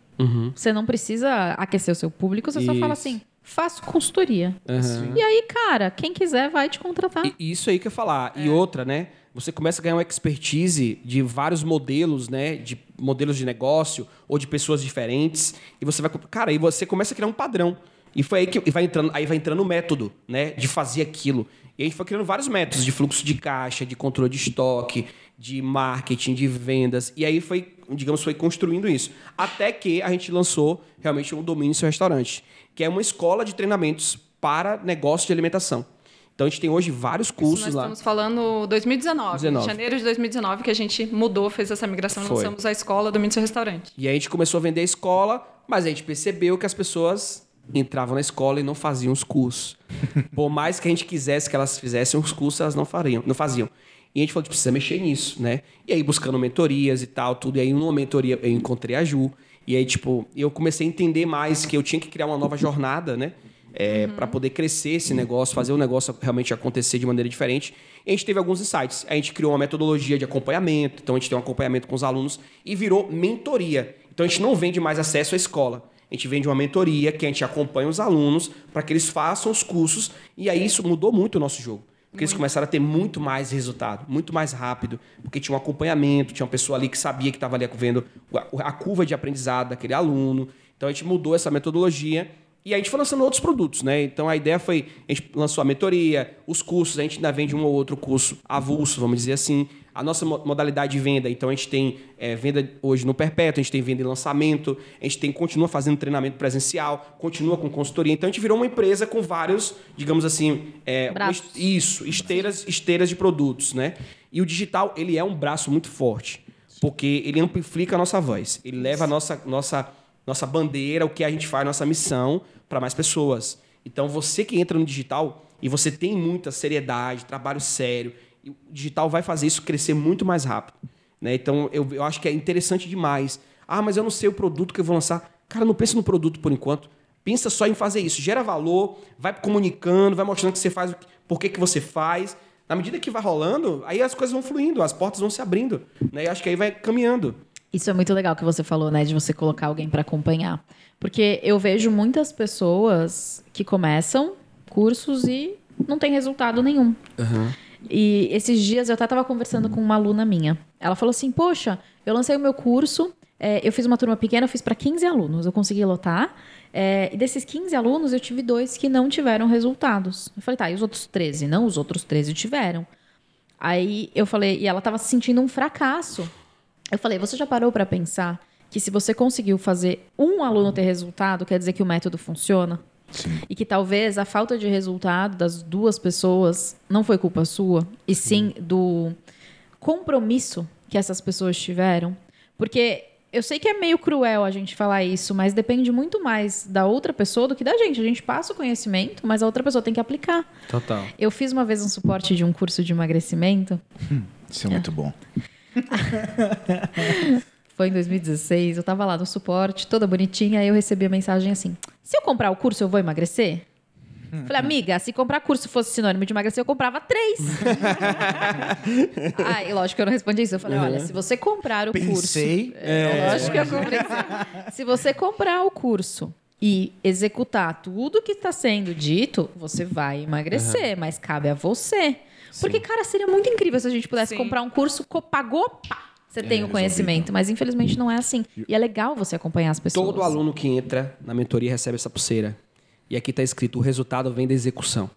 Você não precisa aquecer o seu público, você só fala Isso. assim: faço consultoria. Aham. E aí, cara, quem quiser vai te contratar. E isso aí que eu ia falar. E outra, né? Você começa a ganhar uma expertise de vários modelos, né? De modelos de negócio ou de pessoas diferentes. E você vai. Cara, aí você começa a criar um padrão. E foi aí que vai entrando, aí vai entrando o método, né? De fazer aquilo. E a gente foi criando vários métodos de fluxo de caixa, de controle de estoque, de marketing, de vendas. E aí foi, digamos, foi construindo isso. Até que a gente lançou realmente um domínio seu restaurante, que é uma escola de treinamentos para negócio de alimentação. Então a gente tem hoje vários cursos Isso nós lá. estamos falando 2019, 19. janeiro de 2019, que a gente mudou, fez essa migração, Foi. lançamos a escola do Seu Restaurante. E aí a gente começou a vender a escola, mas a gente percebeu que as pessoas entravam na escola e não faziam os cursos. Por mais que a gente quisesse que elas fizessem os cursos, elas não fariam, não faziam. E a gente falou que precisa mexer nisso, né? E aí buscando mentorias e tal, tudo. E aí numa mentoria eu encontrei a Ju. E aí, tipo, eu comecei a entender mais que eu tinha que criar uma nova jornada, né? É, para poder crescer esse negócio, fazer o negócio realmente acontecer de maneira diferente. E a gente teve alguns insights. A gente criou uma metodologia de acompanhamento, então a gente tem um acompanhamento com os alunos e virou mentoria. Então a gente não vende mais acesso à escola. A gente vende uma mentoria que a gente acompanha os alunos para que eles façam os cursos. E aí isso mudou muito o nosso jogo. Porque eles começaram a ter muito mais resultado, muito mais rápido, porque tinha um acompanhamento, tinha uma pessoa ali que sabia que estava ali vendo a a curva de aprendizado daquele aluno. Então a gente mudou essa metodologia e a gente foi lançando outros produtos, né? Então a ideia foi, a gente lançou a mentoria, os cursos, a gente ainda vende um ou outro curso avulso, vamos dizer assim. A nossa mo- modalidade de venda, então a gente tem é, venda hoje no perpétuo, a gente tem venda em lançamento, a gente tem, continua fazendo treinamento presencial, continua com consultoria. Então a gente virou uma empresa com vários, digamos assim, é, Braços. isso, esteiras, esteiras de produtos, né? E o digital, ele é um braço muito forte, porque ele amplifica a nossa voz, ele leva a nossa, nossa, nossa bandeira, o que a gente faz, nossa missão para mais pessoas. Então, você que entra no digital e você tem muita seriedade, trabalho sério, o digital vai fazer isso crescer muito mais rápido. Né? Então, eu, eu acho que é interessante demais. Ah, mas eu não sei o produto que eu vou lançar. Cara, não pensa no produto por enquanto. Pensa só em fazer isso. Gera valor, vai comunicando, vai mostrando que você faz, por que, que você faz. Na medida que vai rolando, aí as coisas vão fluindo, as portas vão se abrindo. Né? E acho que aí vai caminhando. Isso é muito legal que você falou, né? De você colocar alguém para acompanhar. Porque eu vejo muitas pessoas que começam cursos e não tem resultado nenhum. E esses dias eu até estava conversando com uma aluna minha. Ela falou assim: Poxa, eu lancei o meu curso, é, eu fiz uma turma pequena, eu fiz para 15 alunos, eu consegui lotar. é, e desses 15 alunos, eu tive dois que não tiveram resultados. Eu falei: Tá, e os outros 13? Não, os outros 13 tiveram. Aí eu falei, e ela estava se sentindo um fracasso. Eu falei, você já parou para pensar que se você conseguiu fazer um aluno ter resultado, quer dizer que o método funciona? Sim. E que talvez a falta de resultado das duas pessoas não foi culpa sua, e sim do compromisso que essas pessoas tiveram. Porque eu sei que é meio cruel a gente falar isso, mas depende muito mais da outra pessoa do que da gente. A gente passa o conhecimento, mas a outra pessoa tem que aplicar. Total. Eu fiz uma vez um suporte de um curso de emagrecimento Isso é muito bom. Foi em 2016, eu tava lá no suporte, toda bonitinha, aí eu recebi a mensagem assim: se eu comprar o curso, eu vou emagrecer? Falei, amiga, se comprar curso fosse sinônimo de emagrecer, eu comprava três. Aí, lógico que eu não respondi isso. Eu falei, olha, se você comprar o curso. Pensei. É, lógico que eu comprei. sim. Se você comprar o curso e executar tudo que está sendo dito, você vai emagrecer, mas cabe a você. Porque, cara, seria muito incrível se a gente pudesse Sim. comprar um curso, pagou, pá, você tem o conhecimento. Mas infelizmente não é assim. E é legal você acompanhar as pessoas. Todo aluno que entra na mentoria recebe essa pulseira. E aqui está escrito: o resultado vem da execução.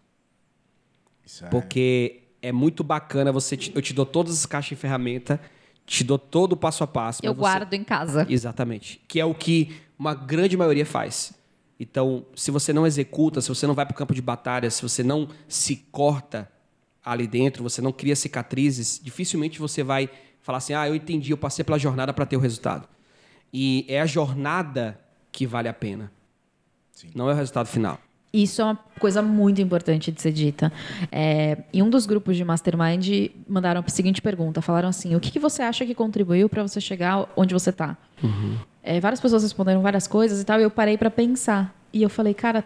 Isso é. Porque é muito bacana você. te- eu te dou todas as caixas de ferramenta, te dou todo o passo a passo. Eu você- guardo em casa. Exatamente. Que é o que uma grande maioria faz. Então, se você não executa, se você não vai para o campo de batalha, se você não se corta ali dentro, você não cria cicatrizes, dificilmente você vai falar assim: ah, eu entendi, eu passei pela jornada para ter o resultado. E é a jornada que vale a pena. Não é o resultado final. Isso é uma coisa muito importante de ser dita. É, em um dos grupos de Mastermind, mandaram a seguinte pergunta: falaram assim, o que, que você acha que contribuiu para você chegar onde você está? várias pessoas responderam várias coisas e tal, e eu parei para pensar. E eu falei, cara,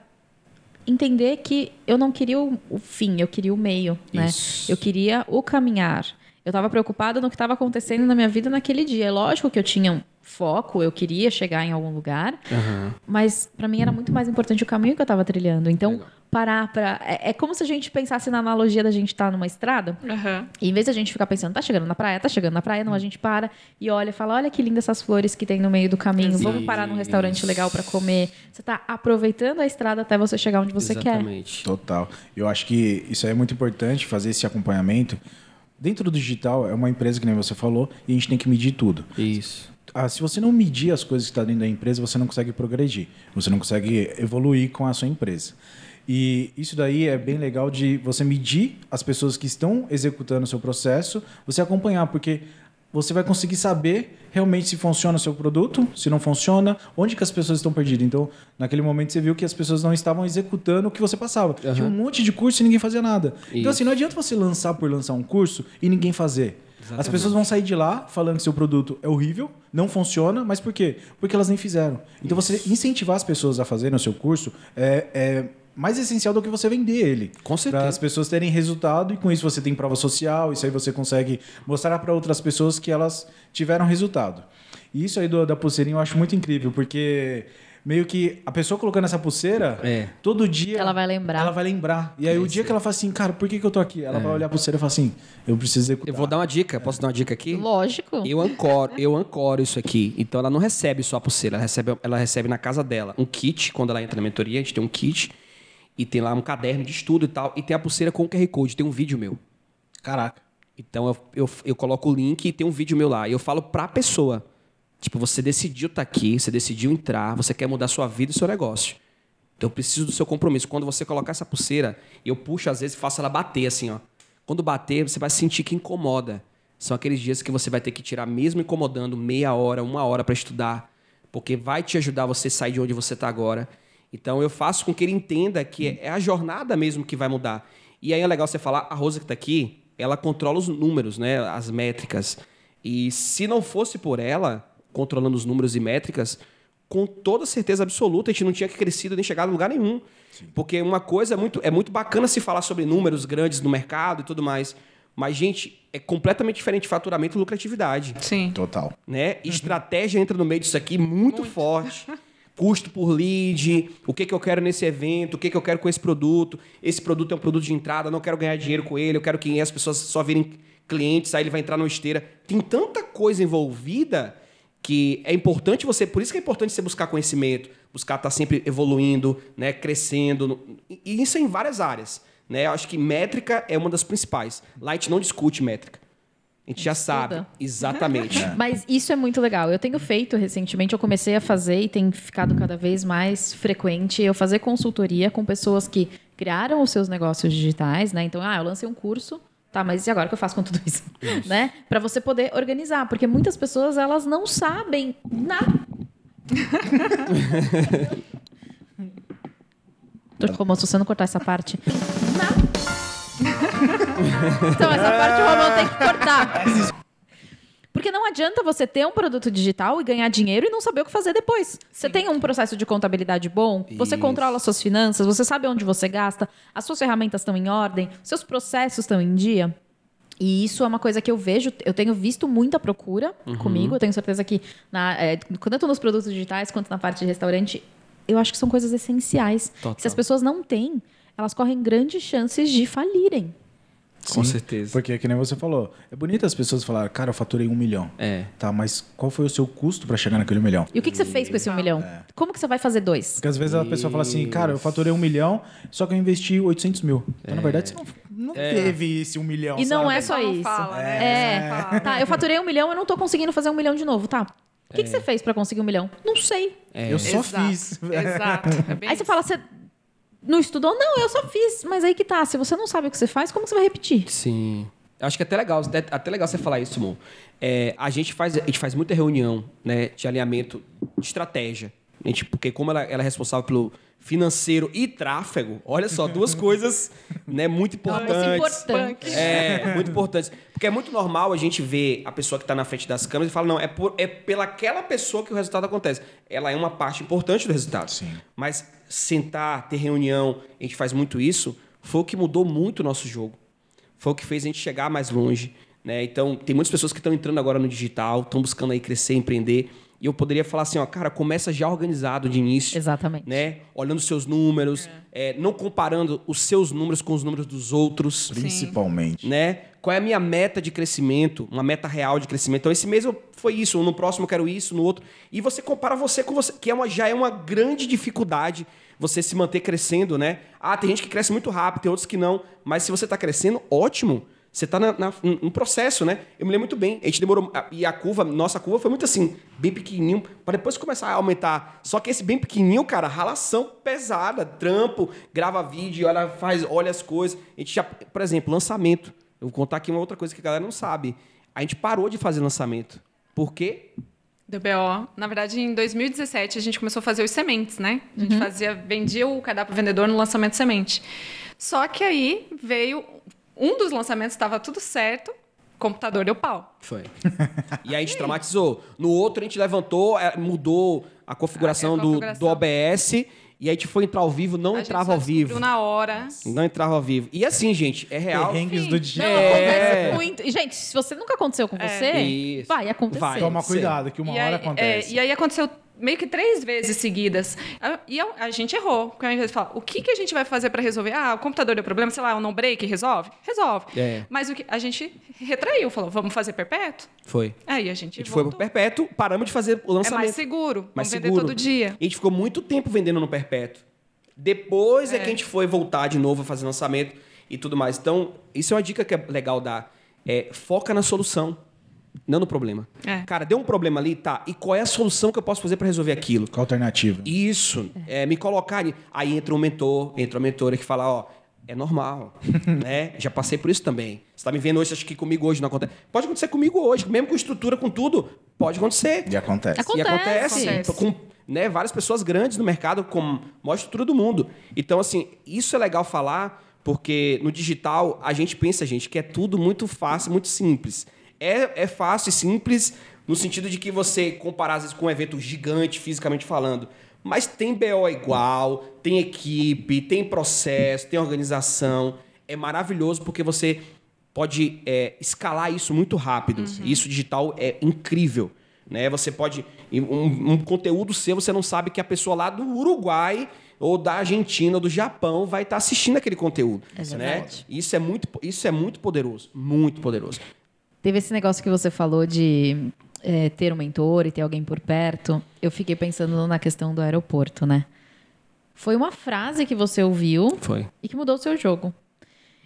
entender que eu não queria o, o fim, eu queria o meio, né? Eu queria o caminhar. Eu estava preocupada no que estava acontecendo na minha vida naquele dia. É lógico que eu tinha um foco, eu queria chegar em algum lugar, Aham. mas para mim era muito mais importante o caminho que eu estava trilhando. Então, Legal. parar para é, é como se a gente pensasse na analogia da gente estar numa estrada Aham. e em vez de a gente ficar pensando, tá chegando na praia, tá chegando na praia, não, a gente para e olha, fala, olha que lindas essas flores que tem no meio do caminho, vamos parar num restaurante legal para comer. Você tá aproveitando a estrada até você chegar onde você quer. Exatamente. Total. Eu acho que isso aí é muito importante, fazer esse acompanhamento. Dentro do digital, é uma empresa que nem você falou, e a gente tem que medir tudo. Isso. Ah, se você não medir as coisas que estão dentro da empresa, você não consegue progredir. Você não consegue evoluir com a sua empresa. E isso daí é bem legal de você medir as pessoas que estão executando o seu processo, você acompanhar, porque você vai conseguir saber realmente se funciona o seu produto, se não funciona, onde que as pessoas estão perdidas. Então, naquele momento você viu que as pessoas não estavam executando o que você passava. Tinha um monte de curso e ninguém fazia nada. Então, Isso. assim, não adianta você lançar por lançar um curso e ninguém fazer. As pessoas vão sair de lá falando que seu produto é horrível, não funciona, mas por quê? Porque elas nem fizeram. Então você incentivar as pessoas a fazerem o seu curso é, é mais essencial do que você vender ele. Com certeza. Para as pessoas terem resultado e com isso você tem prova social, isso aí você consegue mostrar para outras pessoas que elas tiveram resultado. E isso aí do- da pulseirinha eu acho muito incrível, porque meio que a pessoa colocando essa pulseira, É. todo dia Ela vai lembrar. Ela vai lembrar. E aí o dia que ela fala assim, cara, por que, que eu tô aqui? Ela vai olhar a pulseira e fala assim, eu preciso executar. Eu vou dar uma dica. Posso dar uma dica aqui? Lógico. Eu ancoro, eu ancoro isso aqui. Então ela não recebe só a pulseira, ela recebe, ela recebe na casa dela um kit, quando ela entra na mentoria, a gente tem um kit e tem lá um caderno de estudo e tal, e tem a pulseira com o QR Code, tem um vídeo meu. Caraca. Então eu, eu, eu coloco o link e tem um vídeo meu lá. E eu falo pra pessoa. Tipo, você decidiu estar aqui, você decidiu entrar, você quer mudar sua vida e seu negócio. Então eu preciso do seu compromisso. Quando você colocar essa pulseira, eu puxo às vezes e faço ela bater assim, ó. Quando bater, você vai sentir que incomoda. São aqueles dias que você vai ter que tirar, mesmo incomodando, meia hora, uma hora para estudar, porque vai te ajudar você a sair de onde você está agora. Então eu faço com que ele entenda que é a jornada mesmo que vai mudar. E aí é legal você falar, a Rosa que está aqui, ela controla os números, né, as métricas. E se não fosse por ela controlando os números e métricas, com toda certeza absoluta a gente não tinha crescido nem chegado a lugar nenhum. Porque uma coisa é muito, é muito bacana se falar sobre números grandes no mercado e tudo mais. Mas, gente, é completamente diferente faturamento e lucratividade Sim. Total. né? Estratégia entra no meio disso aqui muito, forte. Custo por lead, o que, que eu quero nesse evento, o que, que eu quero com esse produto. Esse produto é um produto de entrada, não quero ganhar dinheiro com ele, eu quero que as pessoas só virem clientes, aí ele vai entrar numa esteira. Tem tanta coisa envolvida que é importante você, por isso que é importante você buscar conhecimento, buscar estar sempre evoluindo, né, crescendo, e isso é em várias áreas, né? Eu acho que métrica é uma das principais. Gente não discute métrica. A gente já sabe. Estuda. Exatamente. Mas isso é muito legal. Eu tenho feito recentemente, eu comecei a fazer e tem ficado cada vez mais frequente eu fazer consultoria com pessoas que criaram os seus negócios digitais, né? Então, ah, eu lancei um curso, tá, mas e agora o que eu faço com tudo isso? Né? Para você poder organizar, porque muitas pessoas elas não sabem nada. Como se você não cortar essa parte. Nada. então, essa parte o Romão tem que cortar. Porque não adianta você ter um produto digital e ganhar dinheiro e não saber o que fazer depois. Você tem um processo de contabilidade bom, você Isso. controla suas finanças, você sabe onde você gasta, as suas ferramentas estão em ordem, seus processos estão em dia. E isso é uma coisa que eu vejo, eu tenho visto muita procura Uhum. comigo. Eu tenho certeza que na, é, tô nos produtos digitais, quanto na parte de restaurante, eu acho que são coisas essenciais. Total. Se as pessoas não têm, elas correm grandes chances de falirem. Com Sim, certeza. Porque, que nem você falou, é bonito as pessoas falarem, cara, eu faturei um milhão. É. Tá, mas qual foi o seu custo para chegar naquele milhão? E o que, que você fez com esse um milhão? Como que você vai fazer dois? Porque às vezes a pessoa fala assim, cara, eu faturei um milhão, só que eu investi 800 mil. Então, na verdade, você não, não teve esse um milhão. E não sabe? é só Não isso. fala, né? É, Não fala. tá, eu faturei um milhão, eu não tô conseguindo fazer um milhão de novo, tá? O que, que você fez pra conseguir um milhão? Não sei. Eu só Exato. fiz. Exato. É Aí você isso. fala, você não estudou? Não, eu só fiz. Mas aí que tá, se você não sabe o que você faz, como você vai repetir? Sim. Acho que é até legal, até, até legal você falar isso, Mo. É, a, gente faz, a gente faz muita reunião né, de alinhamento de estratégia. A gente, porque como ela, ela é responsável pelo financeiro e tráfego, olha só, duas coisas né, muito importantes. importante. É, muito importantes. Porque é muito normal a gente ver a pessoa que está na frente das câmeras e falar, não, é, por, é pelaquela pessoa que o resultado acontece. Ela é uma parte importante do resultado. Sim. Mas sentar, ter reunião, a gente faz muito isso, foi o que mudou muito o nosso jogo. Foi o que fez a gente chegar mais longe. Né? Então, tem muitas pessoas que estão entrando agora no digital, estão buscando aí crescer, empreender. E eu poderia falar assim, ó, cara, começa já organizado de início. Exatamente. Né? Olhando os seus números, é. não comparando os seus números com os números dos outros. Principalmente. Né? Qual é a minha meta de crescimento? Uma meta real de crescimento. Então, esse mês eu, foi isso, no próximo eu quero isso, no outro. E você compara você com você, que é uma, já é uma grande dificuldade você se manter crescendo, né? Ah, tem gente que cresce muito rápido, tem outros que não. Mas se você está crescendo, ótimo. Você está no processo, né? Eu me lembro muito bem. A gente demorou. E a curva, nossa curva foi muito assim, bem pequenininho, para depois começar a aumentar. Só que esse bem pequenininho, cara, ralação pesada, trampo, grava vídeo, olha, faz, olha as coisas. A gente já, por exemplo, lançamento. Eu vou contar aqui uma outra coisa que a galera não sabe. A gente parou de fazer lançamento. Por quê? Do BO. Na verdade, em 2017, a gente começou a fazer os sementes, né? A gente uhum. fazia, vendia o cardápio vendedor no lançamento semente. Só que aí veio um dos lançamentos estava tudo certo, o computador deu pau. Foi. e aí a gente traumatizou. No outro a gente levantou, é, mudou a configuração, a configuração. Do, do OBS e aí a gente foi entrar ao vivo, não a entrava ao vivo. na hora. Não entrava ao vivo. E assim, gente, é real. Perrengues do dia. Não, é. muito. Gente, se você nunca aconteceu com é. você, vai acontecer. Vai. Toma cuidado, que uma e hora aí, acontece. É, e aí aconteceu meio que três vezes seguidas. E a, a gente errou. Porque ao invés de falar, o que, que a gente vai fazer para resolver? Ah, o computador deu problema, sei lá, o não break resolve? Resolve. É. Mas o que a gente retraiu, falou, vamos fazer perpétuo? Foi. Aí a gente, a gente foi pro perpétuo, paramos de fazer o lançamento. É mais seguro. Mais vamos seguro. vender todo dia. E a gente ficou muito tempo vendendo no perpétuo. Depois é. é que a gente foi voltar de novo a fazer lançamento e tudo mais. Então, isso é uma dica que é legal dar. É, foca na solução. Não no problema. É. Cara, deu um problema ali, tá? E qual é a solução que eu posso fazer para resolver aquilo? Qual a alternativa? Isso. É, me colocar ali. Aí entra um mentor, entra uma mentora que fala, ó, é normal, né? Já passei por isso também. Você tá me vendo hoje, acho que comigo hoje não acontece. Pode acontecer comigo hoje, mesmo com estrutura, com tudo, pode acontecer. E acontece. acontece. E acontece. acontece. Com né, várias pessoas grandes no mercado com a maior estrutura do mundo. Então, assim, isso é legal falar, porque no digital a gente pensa, gente, que é tudo muito fácil, muito simples. É, é fácil e simples no sentido de que você comparar, às vezes, com um evento gigante, fisicamente falando. Mas tem BO igual, tem equipe, tem processo, tem organização. É maravilhoso porque você pode é, escalar isso muito rápido. Uhum. Isso digital é incrível. Né? Você pode. Um, um, conteúdo seu, você não sabe que a pessoa lá do Uruguai ou da Argentina ou do Japão vai estar assistindo aquele conteúdo. É né? Isso, é muito, isso é muito poderoso. Muito poderoso. Teve esse negócio que você falou de é, ter um mentor e ter alguém por perto. Eu fiquei pensando na questão do aeroporto, né? Foi uma frase que você ouviu Foi. e que mudou o seu jogo.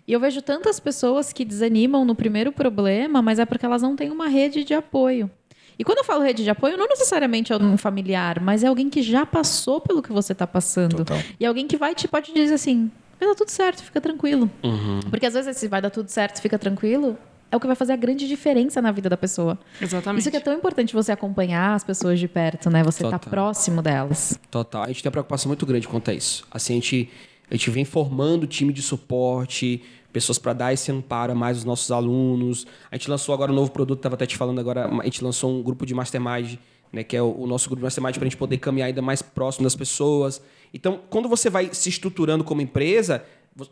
E eu vejo tantas pessoas que desanimam no primeiro problema, mas é porque elas não têm uma rede de apoio. E quando eu falo rede de apoio, não necessariamente é um familiar, mas é alguém que já passou pelo que você está passando. Total. E alguém que vai te pode dizer assim: vai dar tudo certo, fica tranquilo. Uhum. Porque às vezes, se vai dar tudo certo, fica tranquilo, é o que vai fazer a grande diferença na vida da pessoa. Exatamente. Isso que é tão importante você acompanhar as pessoas de perto, né? Você estar tá próximo delas. Total. A gente tem uma preocupação muito grande quanto a isso. Assim, a gente, a gente vem formando time de suporte, pessoas para dar esse amparo a mais os nossos alunos. A gente lançou agora um novo produto, estava até te falando agora, a gente lançou um grupo de mastermind, né, que é o, o nosso grupo de mastermind para a gente poder caminhar ainda mais próximo das pessoas. Então, quando você vai se estruturando como empresa,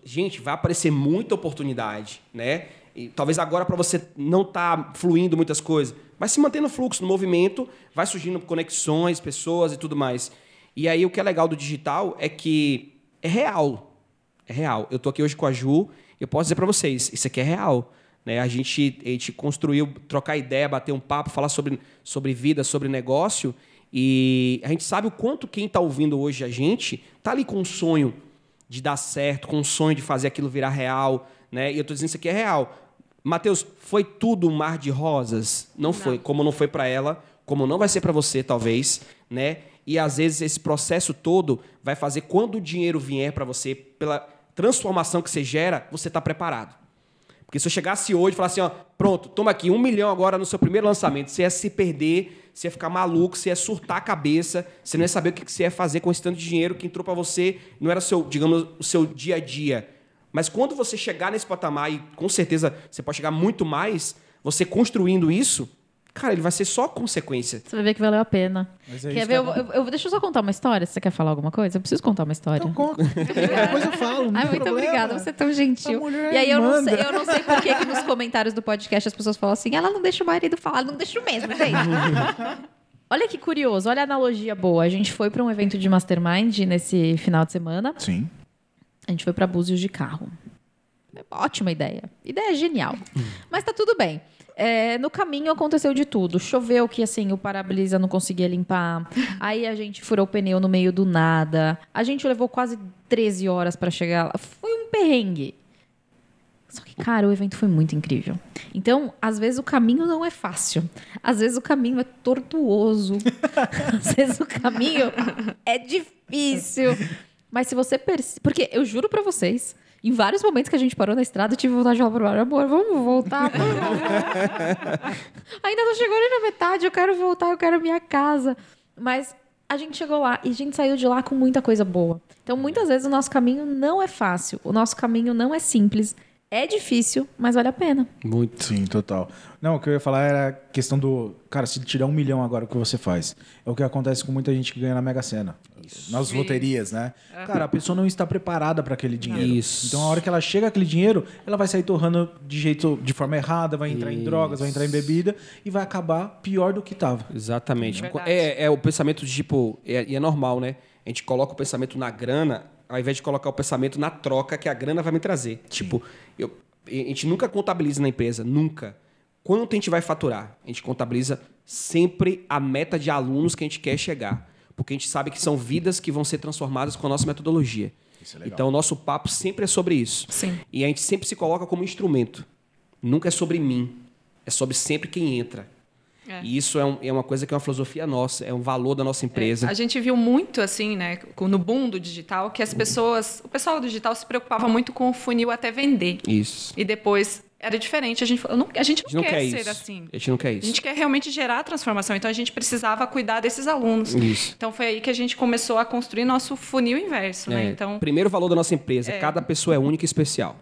gente, vai aparecer muita oportunidade, né? E talvez agora para você não tá fluindo muitas coisas, mas se mantendo no fluxo, no movimento, vai surgindo conexões, pessoas e tudo mais. E aí o que é legal do digital é que é real. É real. Eu tô aqui hoje com a Ju, eu posso dizer para vocês, isso aqui é real. Né? A, gente, a gente construiu, trocar ideia, bater um papo, falar sobre, sobre vida, sobre negócio, e a gente sabe o quanto quem está ouvindo hoje a gente tá ali com um sonho de dar certo, com um sonho de fazer aquilo virar real, né? E eu estou dizendo isso aqui é real. Mateus, foi tudo um mar de rosas? Não, não. foi. Como não foi para ela, como não vai ser para você, talvez, né? E às vezes esse processo todo vai fazer quando o dinheiro vier para você, pela transformação que você gera, você está preparado. Porque se eu chegasse hoje e falasse assim, ó, pronto, toma aqui um milhão agora no seu primeiro lançamento, você ia se perder, você ia ficar maluco, você ia surtar a cabeça, você não ia saber o que você ia fazer com esse tanto de dinheiro que entrou para você, não era seu, digamos, o seu dia a dia mas quando você chegar nesse patamar, e com certeza você pode chegar muito mais, você construindo isso, cara, ele vai ser só consequência. Você vai ver que valeu a pena. Mas é Quer ver? que Eu, é eu- eu- deixa eu só contar uma história. Você quer falar alguma coisa? Eu preciso contar uma história. Então conta. Depois eu falo. não Ai, tem muito problema. obrigada, você é tão gentil. A mulher E aí eu não, sei, eu não sei por que que nos comentários do podcast as pessoas falam assim, ela não deixa o marido falar, não deixa mesmo, gente. olha que curioso, olha a analogia boa. A gente foi para um evento de mastermind nesse final de semana. Sim. A gente foi para Búzios de carro. Ótima ideia. Ideia genial. Mas tá tudo bem. É, no caminho aconteceu de tudo. Choveu que assim o para-brisa não conseguia limpar. Aí a gente furou o pneu no meio do nada. A gente levou quase 13 horas para chegar lá. Foi um perrengue. Só que, cara, o evento foi muito incrível. Então, às vezes o caminho não é fácil. Às vezes o caminho é tortuoso. às vezes o caminho é difícil. Mas se você perce... Porque eu juro pra vocês, em vários momentos que a gente parou na estrada, eu tive vontade de falar pro Mário, amor, vamos voltar. por favor." Ainda não chegou nem na metade, eu quero voltar, eu quero a minha casa. Mas a gente chegou lá e a gente saiu de lá com muita coisa boa. Então, muitas vezes o nosso caminho não é fácil, o nosso caminho não é simples. É difícil, mas vale a pena. Muito. Sim, total. Não, o que eu ia falar era a questão do. Cara, se tirar um milhão agora, o que você faz? É o que acontece com muita gente que ganha na Mega Sena. Nas loterias, né? Cara, a pessoa não está preparada para aquele dinheiro. Isso. Então, a hora que ela chega aquele dinheiro, ela vai sair torrando de jeito, de forma errada, vai entrar em Isso. drogas, vai entrar em bebida e vai acabar pior do que estava. Exatamente. Verdade. É, é o pensamento de tipo, é- e é, normal, né? A gente coloca o pensamento na grana, ao invés de colocar o pensamento na troca que a grana vai me trazer. Tipo, eu, a gente nunca contabiliza na empresa, nunca. Quanto a gente vai faturar? A gente contabiliza sempre a meta de alunos que a gente quer chegar. Porque a gente sabe que são vidas que vão ser transformadas com a nossa metodologia. Isso é legal. Então, o nosso papo sempre é sobre isso. Sim. E a gente sempre se coloca como instrumento. Nunca é sobre mim. É sobre sempre quem entra. É. E isso é, um- é uma coisa que é uma filosofia nossa, é um valor da nossa empresa. A gente viu muito assim, né, no boom do digital, que as pessoas, o pessoal do digital se preocupava muito com o funil até vender. Isso. E depois era diferente. A gente não, a gente A não, gente não quer, quer ser isso. assim. A gente não quer A isso. gente quer realmente gerar a transformação. Então a gente precisava cuidar desses alunos. Isso. Então foi aí que a gente começou a construir nosso funil inverso, né? É, Então Primeiro valor da nossa empresa, cada pessoa é única e especial.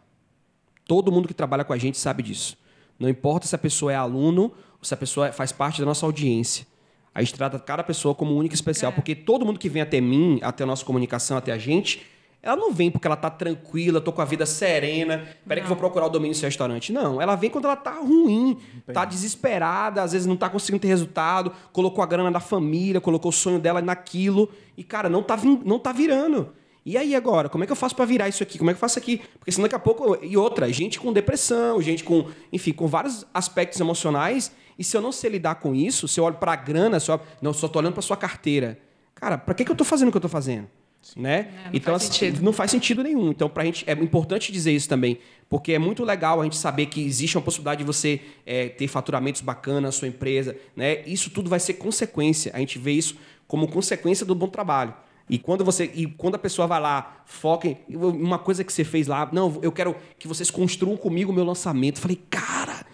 Todo mundo que trabalha com a gente sabe disso. Não importa se a pessoa é aluno se a pessoa faz parte da nossa audiência. A gente trata cada pessoa como única e especial, É. porque todo mundo que vem até mim, até a nossa comunicação, até a gente, ela não vem porque ela tá tranquila, tô com a vida serena, peraí que eu vou procurar o domínio desse restaurante. Não, ela vem quando ela tá ruim, tá desesperada, às vezes não tá conseguindo ter resultado, colocou a grana da família, colocou o sonho dela naquilo e, cara, não tá, não tá virando. E aí agora, como é que eu faço para virar isso aqui? Como é que eu faço aqui? Porque senão daqui a pouco. E outra, gente com depressão, gente com. Enfim, com vários aspectos emocionais. E se eu não sei lidar com isso, se eu olho para a grana, eu, não, só tô olhando para sua carteira. Cara, para que, que eu tô fazendo o que eu tô fazendo? Né? É, não então, faz assim, sentido. não faz sentido nenhum. Então, pra gente, é importante dizer isso também. Porque é muito legal a gente saber que existe uma possibilidade de você é, ter faturamentos bacanas na sua empresa. Né? Isso tudo vai ser consequência. A gente vê isso como consequência do bom trabalho. E quando você e quando a pessoa vai lá, foca em uma coisa que você fez lá, não, eu quero que vocês construam comigo o meu lançamento. Falei, cara,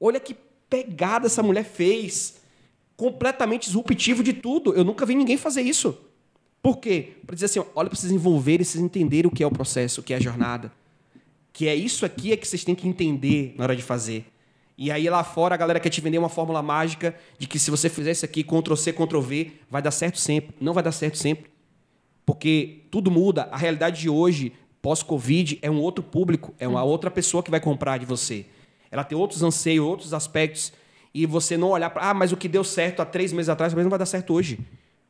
olha que pegada essa mulher fez. Completamente disruptivo de tudo. Eu nunca vi ninguém fazer isso. Por quê? Para dizer assim, olha para vocês envolverem, vocês entenderem o que é o processo, o que é a jornada. Que é isso aqui é que vocês têm que entender na hora de fazer. E aí lá fora a galera quer te vender uma fórmula mágica de que se você fizer isso aqui, Ctrl C, Ctrl V, vai dar certo sempre. Não vai dar certo sempre. Porque tudo muda. A realidade de hoje, pós-Covid, é um outro público, é uma outra pessoa que vai comprar de você. Ela tem outros anseios, outros aspectos. E você não olhar para. Ah, mas o que deu certo há três meses atrás, talvez não vai dar certo hoje.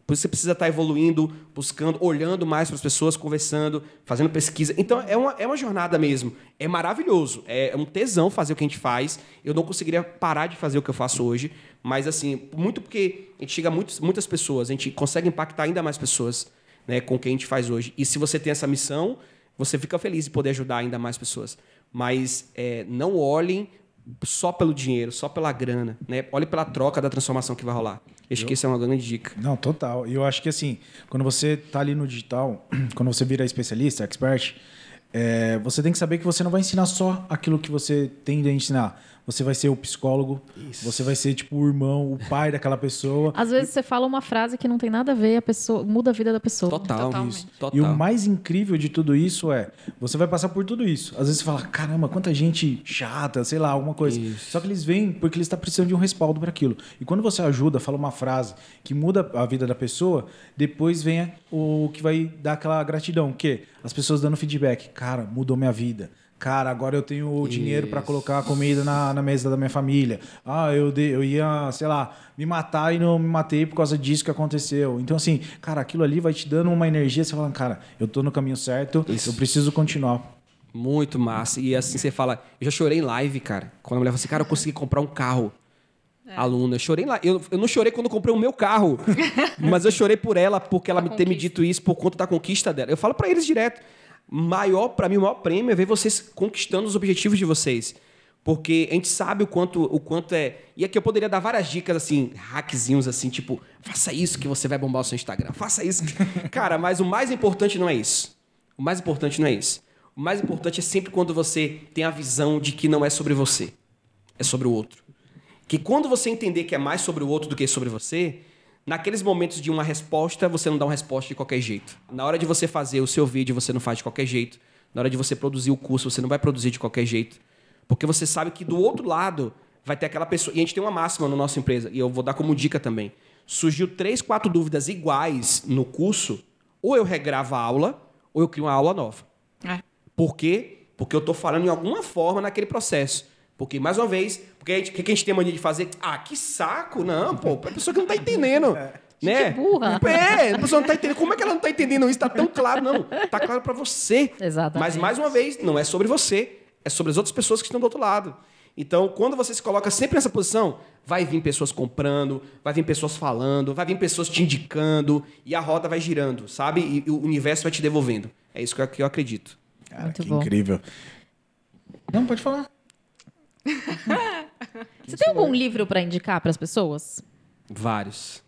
Por isso você precisa estar evoluindo, buscando, olhando mais para as pessoas, conversando, fazendo pesquisa. Então é uma, é uma jornada mesmo. É maravilhoso. É um tesão fazer o que a gente faz. Eu não conseguiria parar de fazer o que eu faço hoje. Mas, assim, muito porque a gente chega a muitos, muitas pessoas, a gente consegue impactar ainda mais pessoas né, com o que a gente faz hoje. E se você tem essa missão, você fica feliz de poder ajudar ainda mais pessoas. Mas é, não olhem só pelo dinheiro, só pela grana. Né? Olhe pela troca da transformação que vai rolar. Acho que isso é uma grande dica. Não, total. E eu acho que assim, quando você tá ali no digital, quando você vira especialista, expert, é, você tem que saber que você não vai ensinar só aquilo que você tem a ensinar. Você vai ser o psicólogo, você vai ser tipo o irmão, o pai daquela pessoa. Às vezes você fala uma frase que não tem nada a ver, a pessoa muda a vida da pessoa. Total. Totalmente. Isso. Total. E o mais incrível de tudo isso é, você vai passar por tudo isso. Às vezes você fala, caramba, quanta gente chata, sei lá, alguma coisa. Isso. Só que eles vêm porque eles estão precisando de um respaldo para aquilo. E quando você ajuda, fala uma frase que muda a vida da pessoa, depois vem o que vai dar aquela gratidão, que as pessoas dando feedback, cara, mudou minha vida. Cara, agora eu tenho o dinheiro para colocar comida na, na mesa da minha família. Ah, eu, de, eu ia, sei lá, me matar e não me matei por causa disso que aconteceu. Então, assim, cara, aquilo ali vai te dando uma energia. Você fala, cara, eu tô no caminho certo, Isso. eu preciso continuar. Muito massa. E assim você fala, eu já chorei em live, cara. Quando a mulher fala assim, cara, eu consegui comprar um carro. Aluna, eu chorei lá. Eu, eu não chorei quando eu comprei o meu carro, mas eu chorei por ela, porque ela A me ter me dito isso por conta da conquista dela. Eu falo pra eles direto. Maior, para mim, o maior prêmio é ver vocês conquistando os objetivos de vocês. Porque a gente sabe o quanto, o quanto é. E aqui eu poderia dar várias dicas, assim, hackzinhos, assim, tipo, faça isso que você vai bombar o seu Instagram. Faça isso. Cara, mas o mais importante não é isso. O mais importante não é isso. O mais importante é sempre quando você tem a visão de que não é sobre você, é sobre o outro. Que quando você entender que é mais sobre o outro do que sobre você, naqueles momentos de uma resposta, você não dá uma resposta de qualquer jeito. Na hora de você fazer o seu vídeo, você não faz de qualquer jeito. Na hora de você produzir o curso, você não vai produzir de qualquer jeito. Porque você sabe que do outro lado vai ter aquela pessoa. E a gente tem uma máxima na nossa empresa, e eu vou dar como dica também. Surgiu três, quatro dúvidas iguais no curso, ou eu regravo a aula, ou eu crio uma aula nova. É. Por quê? Porque eu estou falando em alguma forma naquele processo. Porque, mais uma vez, porque a gente- que, que a gente tem mania de fazer? Ah, que saco! Não, pô, a pessoa que não tá entendendo. Né? burra. É, a pessoa não tá entendendo. Como é que ela não tá entendendo isso? Tá tão claro, não. Tá claro para você. Exatamente. Mas, mais uma vez, não é sobre você. É sobre as outras pessoas que estão do outro lado. Então, quando você se coloca sempre nessa posição, vai vir pessoas comprando, vai vir pessoas falando, vai vir pessoas te indicando, e a roda vai girando, sabe? E, e o universo vai te devolvendo. É isso que eu, que eu acredito. Cara, Muito que bom. incrível. Não, pode falar. Você tem algum livro pra indicar pras pessoas? Vários.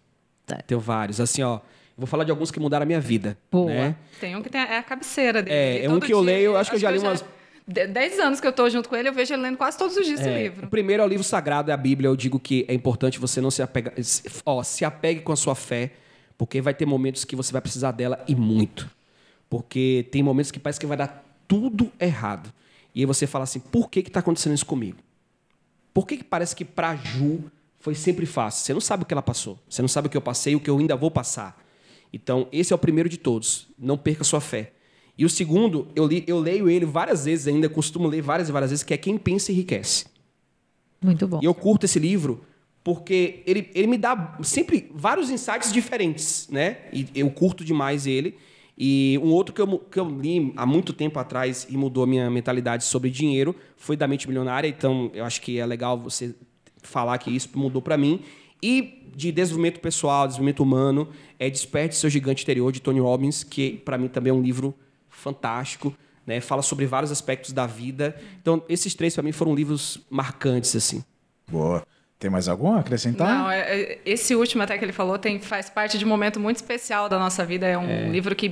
Tá. Tenho vários. Assim, ó. Vou falar de alguns que mudaram a minha vida. Boa. Né? Tem um que tem a, é a cabeceira dele. É, é um que eu dia- leio, acho que eu já li umas- de- Dez anos que eu tô junto com ele, eu vejo ele lendo quase todos os dias esse É, livro. O primeiro é o livro sagrado, é a Bíblia. Eu digo que é importante você não se apegar. Ó, se apegue com a sua fé, porque vai ter momentos que você vai precisar dela e muito. Porque tem momentos que parece que vai dar tudo errado. E aí você fala assim: por que está acontecendo isso comigo? Por que, que parece que pra Ju foi sempre fácil? Você não sabe o que ela passou. Você não sabe o que eu passei e o que eu ainda vou passar. Então, esse é o primeiro de todos. Não perca sua fé. E o segundo, eu, li, eu leio ele várias vezes ainda, costumo ler várias e várias vezes, que é Quem Pensa Enriquece. Muito bom. E eu curto esse livro porque ele, ele me dá sempre vários insights diferentes, né? E eu curto demais ele. E um outro que eu, que eu li há muito tempo atrás e mudou a minha mentalidade sobre dinheiro foi da Mente Milionária. Então, eu acho que é legal você falar que isso mudou para mim. E de desenvolvimento pessoal, desenvolvimento humano, é Desperte Seu Gigante Interior, de Tony Robbins, que para mim também é um livro fantástico. Né? Fala sobre vários aspectos da vida. Então, esses três para mim foram livros marcantes, assim. Boa. Tem mais algum a acrescentar? Não, é- é- esse último até que ele falou tem, faz parte de um momento muito especial da nossa vida. É um livro que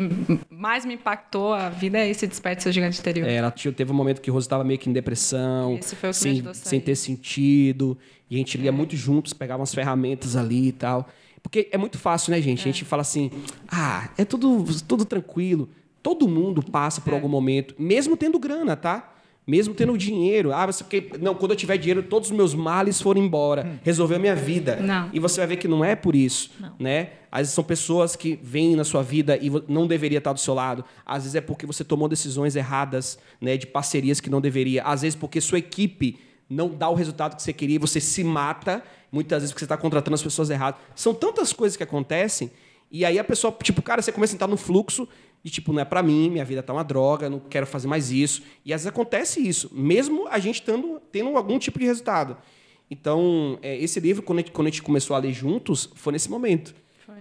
mais me impactou a vida, é esse Desperte Seu Gigante Interior. É, ela tinha- teve um momento que Rose estava meio que em depressão, Esse foi o que me sem, sem ter sentido. E a gente lia muito juntos, pegava umas ferramentas ali e tal. Porque é muito fácil, né, gente? A gente fala assim, ah, é tudo, tudo tranquilo. Todo mundo passa É. por algum momento, mesmo tendo grana, tá? Mesmo tendo dinheiro. Ah, você, porque, não, quando eu tiver dinheiro, todos os meus males foram embora. Resolveu a minha vida. Não. E você vai ver que não é por isso, né? Às vezes são pessoas que vêm na sua vida e não deveria estar do seu lado. Às vezes é porque você tomou decisões erradas, né, de parcerias que não deveria. Às vezes porque sua equipe não dá o resultado que você queria e você se mata, muitas vezes porque você está contratando as pessoas erradas. São tantas coisas que acontecem e aí a pessoa, tipo, cara, você começa a entrar no fluxo e tipo, não é pra mim, minha vida tá uma droga, não quero fazer mais isso. E às vezes acontece isso, mesmo a gente tendo, tendo algum tipo de resultado. Então, é, esse livro, quando a, gente, quando a gente começou a ler juntos, foi nesse momento.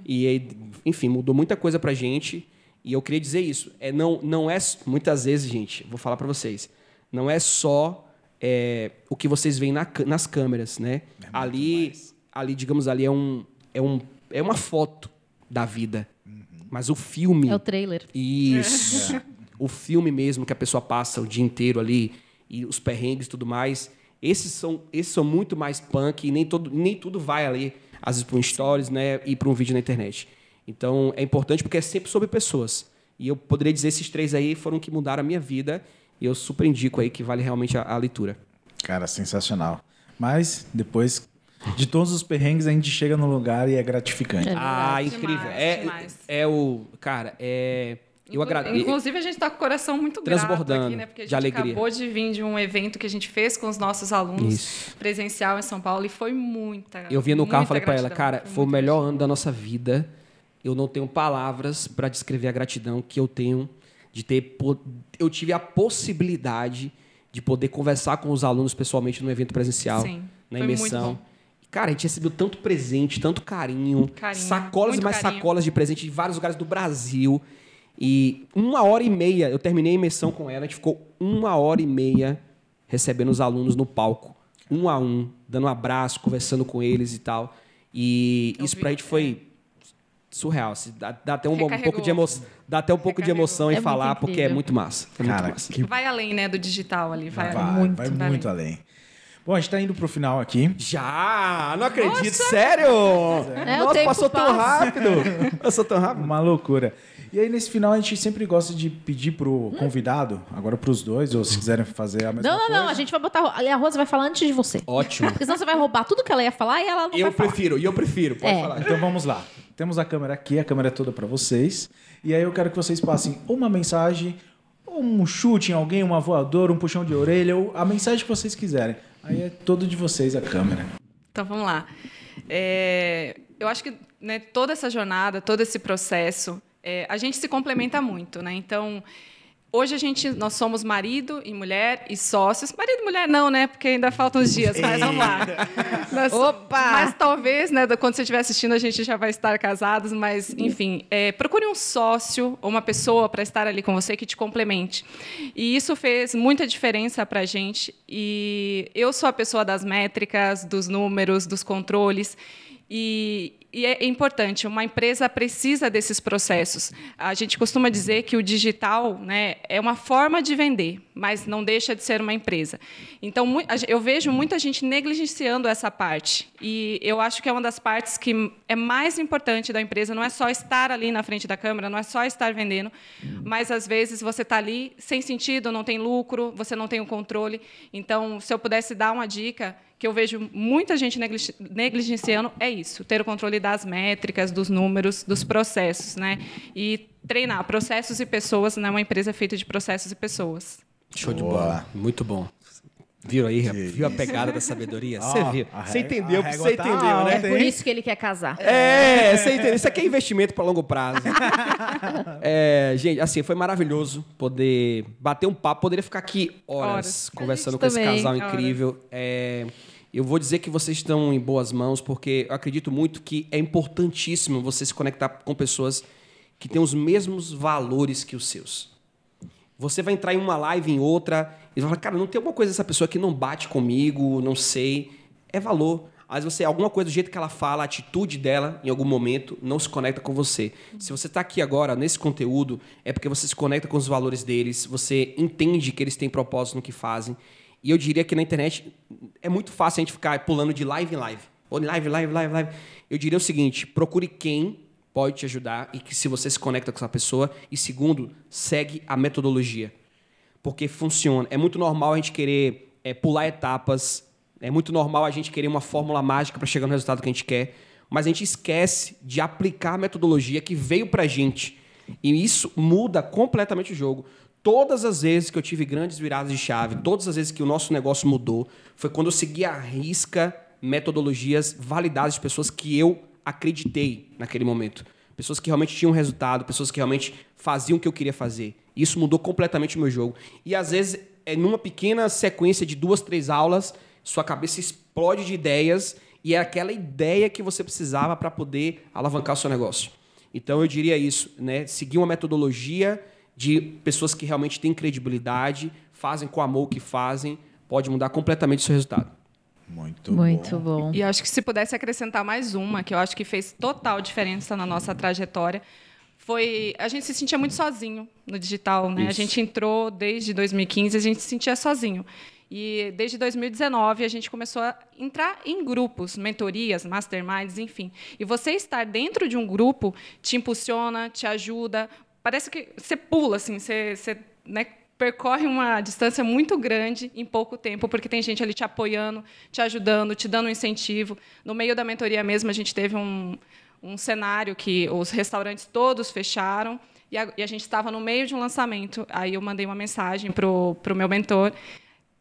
E, aí, enfim, mudou muita coisa pra gente. E eu queria dizer isso. É, não, não é. Muitas vezes, gente, vou falar pra vocês. Não é só é, o que vocês veem na nas câmeras, né? ali, ali, digamos, ali é, um, é, um, é uma foto da vida. Mas o filme. É o trailer. Isso. o filme mesmo que a pessoa passa o dia inteiro ali e os perrengues e tudo mais. Esses são, esses são muito mais punk e nem, todo, nem tudo vai ali, às vezes, para um stories né, e para um vídeo na internet. Então é importante porque é sempre sobre pessoas. E eu poderia dizer esses três aí foram que mudaram a minha vida. E eu super indico aí que vale realmente a, a leitura. Cara, sensacional. Mas depois de todos os perrengues a gente chega no lugar e é gratificante. É. ah, Demais, incrível. é, demais. é o. Cara, é. Eu agradeço. Inclusive, a gente está com o coração muito grato Transbordando aqui, né? Porque a de gente alegria. acabou de vir de um evento que a gente fez com os nossos alunos Isso. presencial em São Paulo e foi muita. Eu vinha no carro e falei pra ela, gratidão, cara, foi o muita melhor ano da nossa vida. Eu não tenho palavras pra descrever a gratidão que eu tenho de ter. Eu tive a possibilidade de poder conversar com os alunos pessoalmente no evento presencial, Sim, na foi muito imersão. Cara, a gente recebeu tanto presente, tanto carinho, Carinho, sacolas e muito mais carinho. sacolas de presente de vários lugares do Brasil. E uma hora e meia, eu terminei a imersão com ela, a gente ficou uma hora e meia recebendo os alunos no palco, um a um, dando um abraço, conversando com eles e tal. E Eu isso vi, pra gente foi surreal. assim, Dá, dá até um, um pouco de emoção, dá até um pouco de Recarregou. emoção em É muito falar, porque é muito massa. É muito Cara, massa. que Vai além, né, do digital ali. Vai, vai, muito, vai vai muito além. Bom, a gente tá indo pro final aqui. Já! Não acredito, sério! É, o Nossa, tempo passou tão passa. rápido! Passou tão rápido. Uma loucura. E aí, nesse final, a gente sempre gosta de pedir pro convidado, agora pros dois, ou se quiserem fazer a mesma Não, não, coisa. não. A gente vai botar. A Rosa vai falar antes de você. Ótimo. Porque senão você vai roubar tudo que ela ia falar e ela não Eu vai falar. prefiro, e eu prefiro, pode É. falar. Então vamos lá. Temos a câmera aqui, a câmera é toda para vocês. E aí eu quero que vocês passem uma mensagem, ou um chute em alguém, uma voadora, um puxão de orelha, ou a mensagem que vocês quiserem. Aí é todo de vocês a câmera. Então vamos lá. É, eu acho que né, toda essa jornada, todo esse processo, é, a gente se complementa muito, né? Então hoje a gente, nós somos marido e mulher e sócios. Marido e mulher não, né? Porque ainda faltam uns dias, mas vamos lá. Nós- Opa! Mas talvez, né? Quando você estiver assistindo, a gente já vai estar casados, mas enfim, é, procure um sócio ou uma pessoa para estar ali com você que te complemente. E isso fez muita diferença para a gente. E eu sou a pessoa das métricas, dos números, dos controles. E, e é importante, uma empresa precisa desses processos. A gente costuma dizer que o digital né, é uma forma de vender, mas não deixa de ser uma empresa. Então, eu vejo muita gente negligenciando essa parte. E eu acho que é uma das partes que é mais importante da empresa. Não é só estar ali na frente da câmera, não é só estar vendendo, mas às vezes você está ali sem sentido, não tem lucro, você não tem o controle. Então, se eu pudesse dar uma dica, que eu vejo muita gente negli- negligenciando é isso, ter o controle das métricas, dos números, dos processos, né? E treinar processos e pessoas, né? Uma empresa feita de processos e pessoas. Show de bola. Muito bom. Viram aí? Que viu a pegada da sabedoria? Você viu. a Você entendeu, você tá entendeu, alta, né? É por isso que ele quer casar. É, você entendeu. Isso aqui é investimento para longo prazo. É, gente, assim, foi maravilhoso poder bater um papo. Poderia ficar aqui horas, Horas. conversando com gente esse também. casal incrível. É, eu vou dizer que vocês estão em boas mãos, porque eu acredito muito que é importantíssimo você se conectar com pessoas que têm os mesmos valores que os seus. Você vai entrar em uma live, em outra, e vai falar, cara, não tem alguma coisa dessa pessoa que não bate comigo, não sei. É valor. Vezes você, alguma coisa do jeito que ela fala, a atitude dela, em algum momento, não se conecta com você. Se você está aqui agora, nesse conteúdo, é porque você se conecta com os valores deles, você entende que eles têm propósito no que fazem. E eu diria que na internet é muito fácil a gente ficar pulando de live em live. Ou live, live, live, live. Eu diria o seguinte: procure quem pode te ajudar e que se você se conecta com essa pessoa. E segundo, segue a metodologia. Porque funciona. É muito normal a gente querer é, pular etapas. É muito normal a gente querer uma fórmula mágica para chegar no resultado que a gente quer. Mas a gente esquece de aplicar a metodologia que veio para a gente. E isso muda completamente o jogo. Todas as vezes que eu tive grandes viradas de chave, todas as vezes que o nosso negócio mudou, foi quando eu segui a risca metodologias validadas de pessoas que eu acreditei naquele momento. Pessoas que realmente tinham resultado, pessoas que realmente faziam o que eu queria fazer. Isso mudou completamente o meu jogo. E às vezes, é numa pequena sequência de duas, três aulas, sua cabeça explode de ideias e é aquela ideia que você precisava para poder alavancar o seu negócio. Então eu diria isso, né? Seguir uma metodologia de pessoas que realmente têm credibilidade, fazem com amor o que fazem, pode mudar completamente o seu resultado. Muito, Muito bom. bom. E acho que se pudesse acrescentar mais uma, que eu acho que fez total diferença na nossa trajetória, foi a gente se sentia muito sozinho no digital, né? Isso. A gente entrou desde 2015, a gente se sentia sozinho. E desde 2019 a gente começou a entrar em grupos, mentorias, masterminds, enfim. E você estar dentro de um grupo te impulsiona, te ajuda. Parece que você pula assim, você, você né, percorre uma distância muito grande em pouco tempo, porque tem gente ali te apoiando, te ajudando, te dando um incentivo. No meio da mentoria mesmo, a gente teve um, um cenário que os restaurantes todos fecharam e a, e a gente estava no meio de um lançamento. Aí eu mandei uma mensagem para o meu mentor.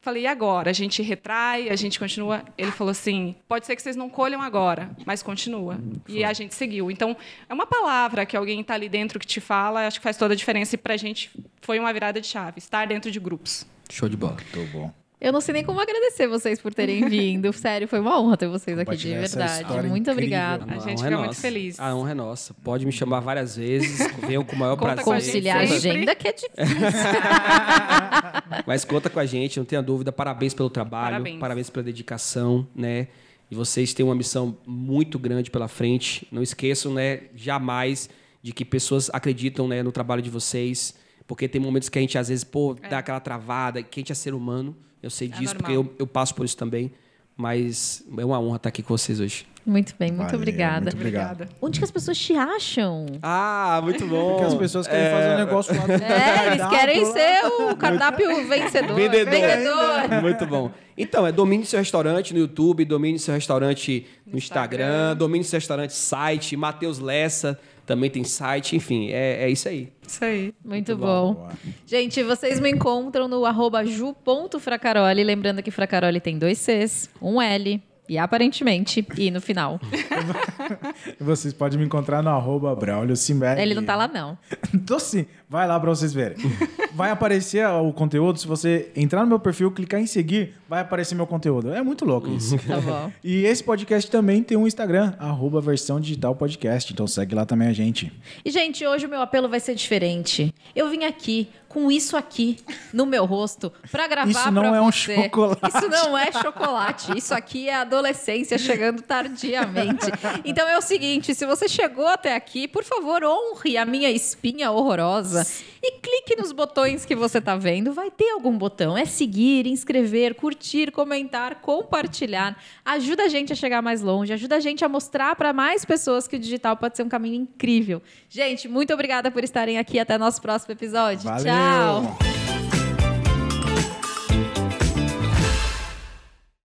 Falei, e agora? A gente retrai, a gente continua? Ele falou assim: pode ser que vocês não colham agora, mas continua. E a gente seguiu. Então, é uma palavra que alguém está ali dentro que te fala, acho que faz toda a diferença. E para a gente foi uma virada de chave, estar dentro de grupos. Show de bola. Muito bom. Eu não sei nem como agradecer vocês por terem vindo. Sério, foi uma honra ter vocês aqui, de verdade. Muito incrível. obrigada. A gente honra fica é muito feliz. A honra é nossa. Pode me chamar várias vezes. Venham com o maior Conta prazer. a gente Conciliar a agenda que é difícil. Mas conta com a gente, não tenha dúvida. Parabéns pelo trabalho, parabéns, Parabéns. pela dedicação, né? E vocês têm uma missão muito grande pela frente. Não esqueçam, né, jamais de que pessoas acreditam, né, no trabalho de vocês, porque tem momentos que a gente às vezes, pô, dá aquela travada, que a gente é ser humano. Eu sei É disso normal. porque eu, eu passo por isso também. Mas é uma honra estar aqui com vocês hoje. Muito bem, muito Valeu, obrigada. muito. Obrigada. Onde que as pessoas te acham? Ah, muito bom. Porque as pessoas querem fazer um negócio lá do É, eles querem ser o cardápio vencedor. Vendedor. Vendedor. Muito bom. Então, é domine seu restaurante no YouTube, domine seu restaurante no Instagram, Instagram. domine seu restaurante site, Matheus Lessa também tem site, enfim, é, é isso aí. Isso aí. Muito bom. Boa. Gente, vocês me encontram no arroba ju.fracaroli. Lembrando que Fracaroli tem dois Cs, um L e aparentemente I no final. E vocês podem me encontrar no arroba Braulio. Ele não tá lá, não. Tô sim. Vai lá pra vocês verem. Vai aparecer o conteúdo. Se você entrar no meu perfil, clicar em seguir, vai aparecer meu conteúdo. É muito louco isso. Tá bom. E esse podcast também tem um Instagram, arroba versão digital podcast. Então segue lá também a gente. E, gente, hoje o meu apelo vai ser diferente. Eu vim aqui com isso aqui no meu rosto pra gravar Isso não é um você. chocolate. Isso não é chocolate. Isso aqui é adolescência chegando tardiamente. Então é o seguinte, se você chegou até aqui, por favor, honre a minha espinha horrorosa e clique nos botões que você tá vendo. Vai ter algum botão. É seguir, inscrever, curtir, comentar, compartilhar. Ajuda a gente a chegar mais longe, ajuda a gente a mostrar para mais pessoas que o digital pode ser um caminho incrível. Gente, muito obrigada por estarem aqui. Até nosso próximo episódio. Valeu! Tchau! Wow.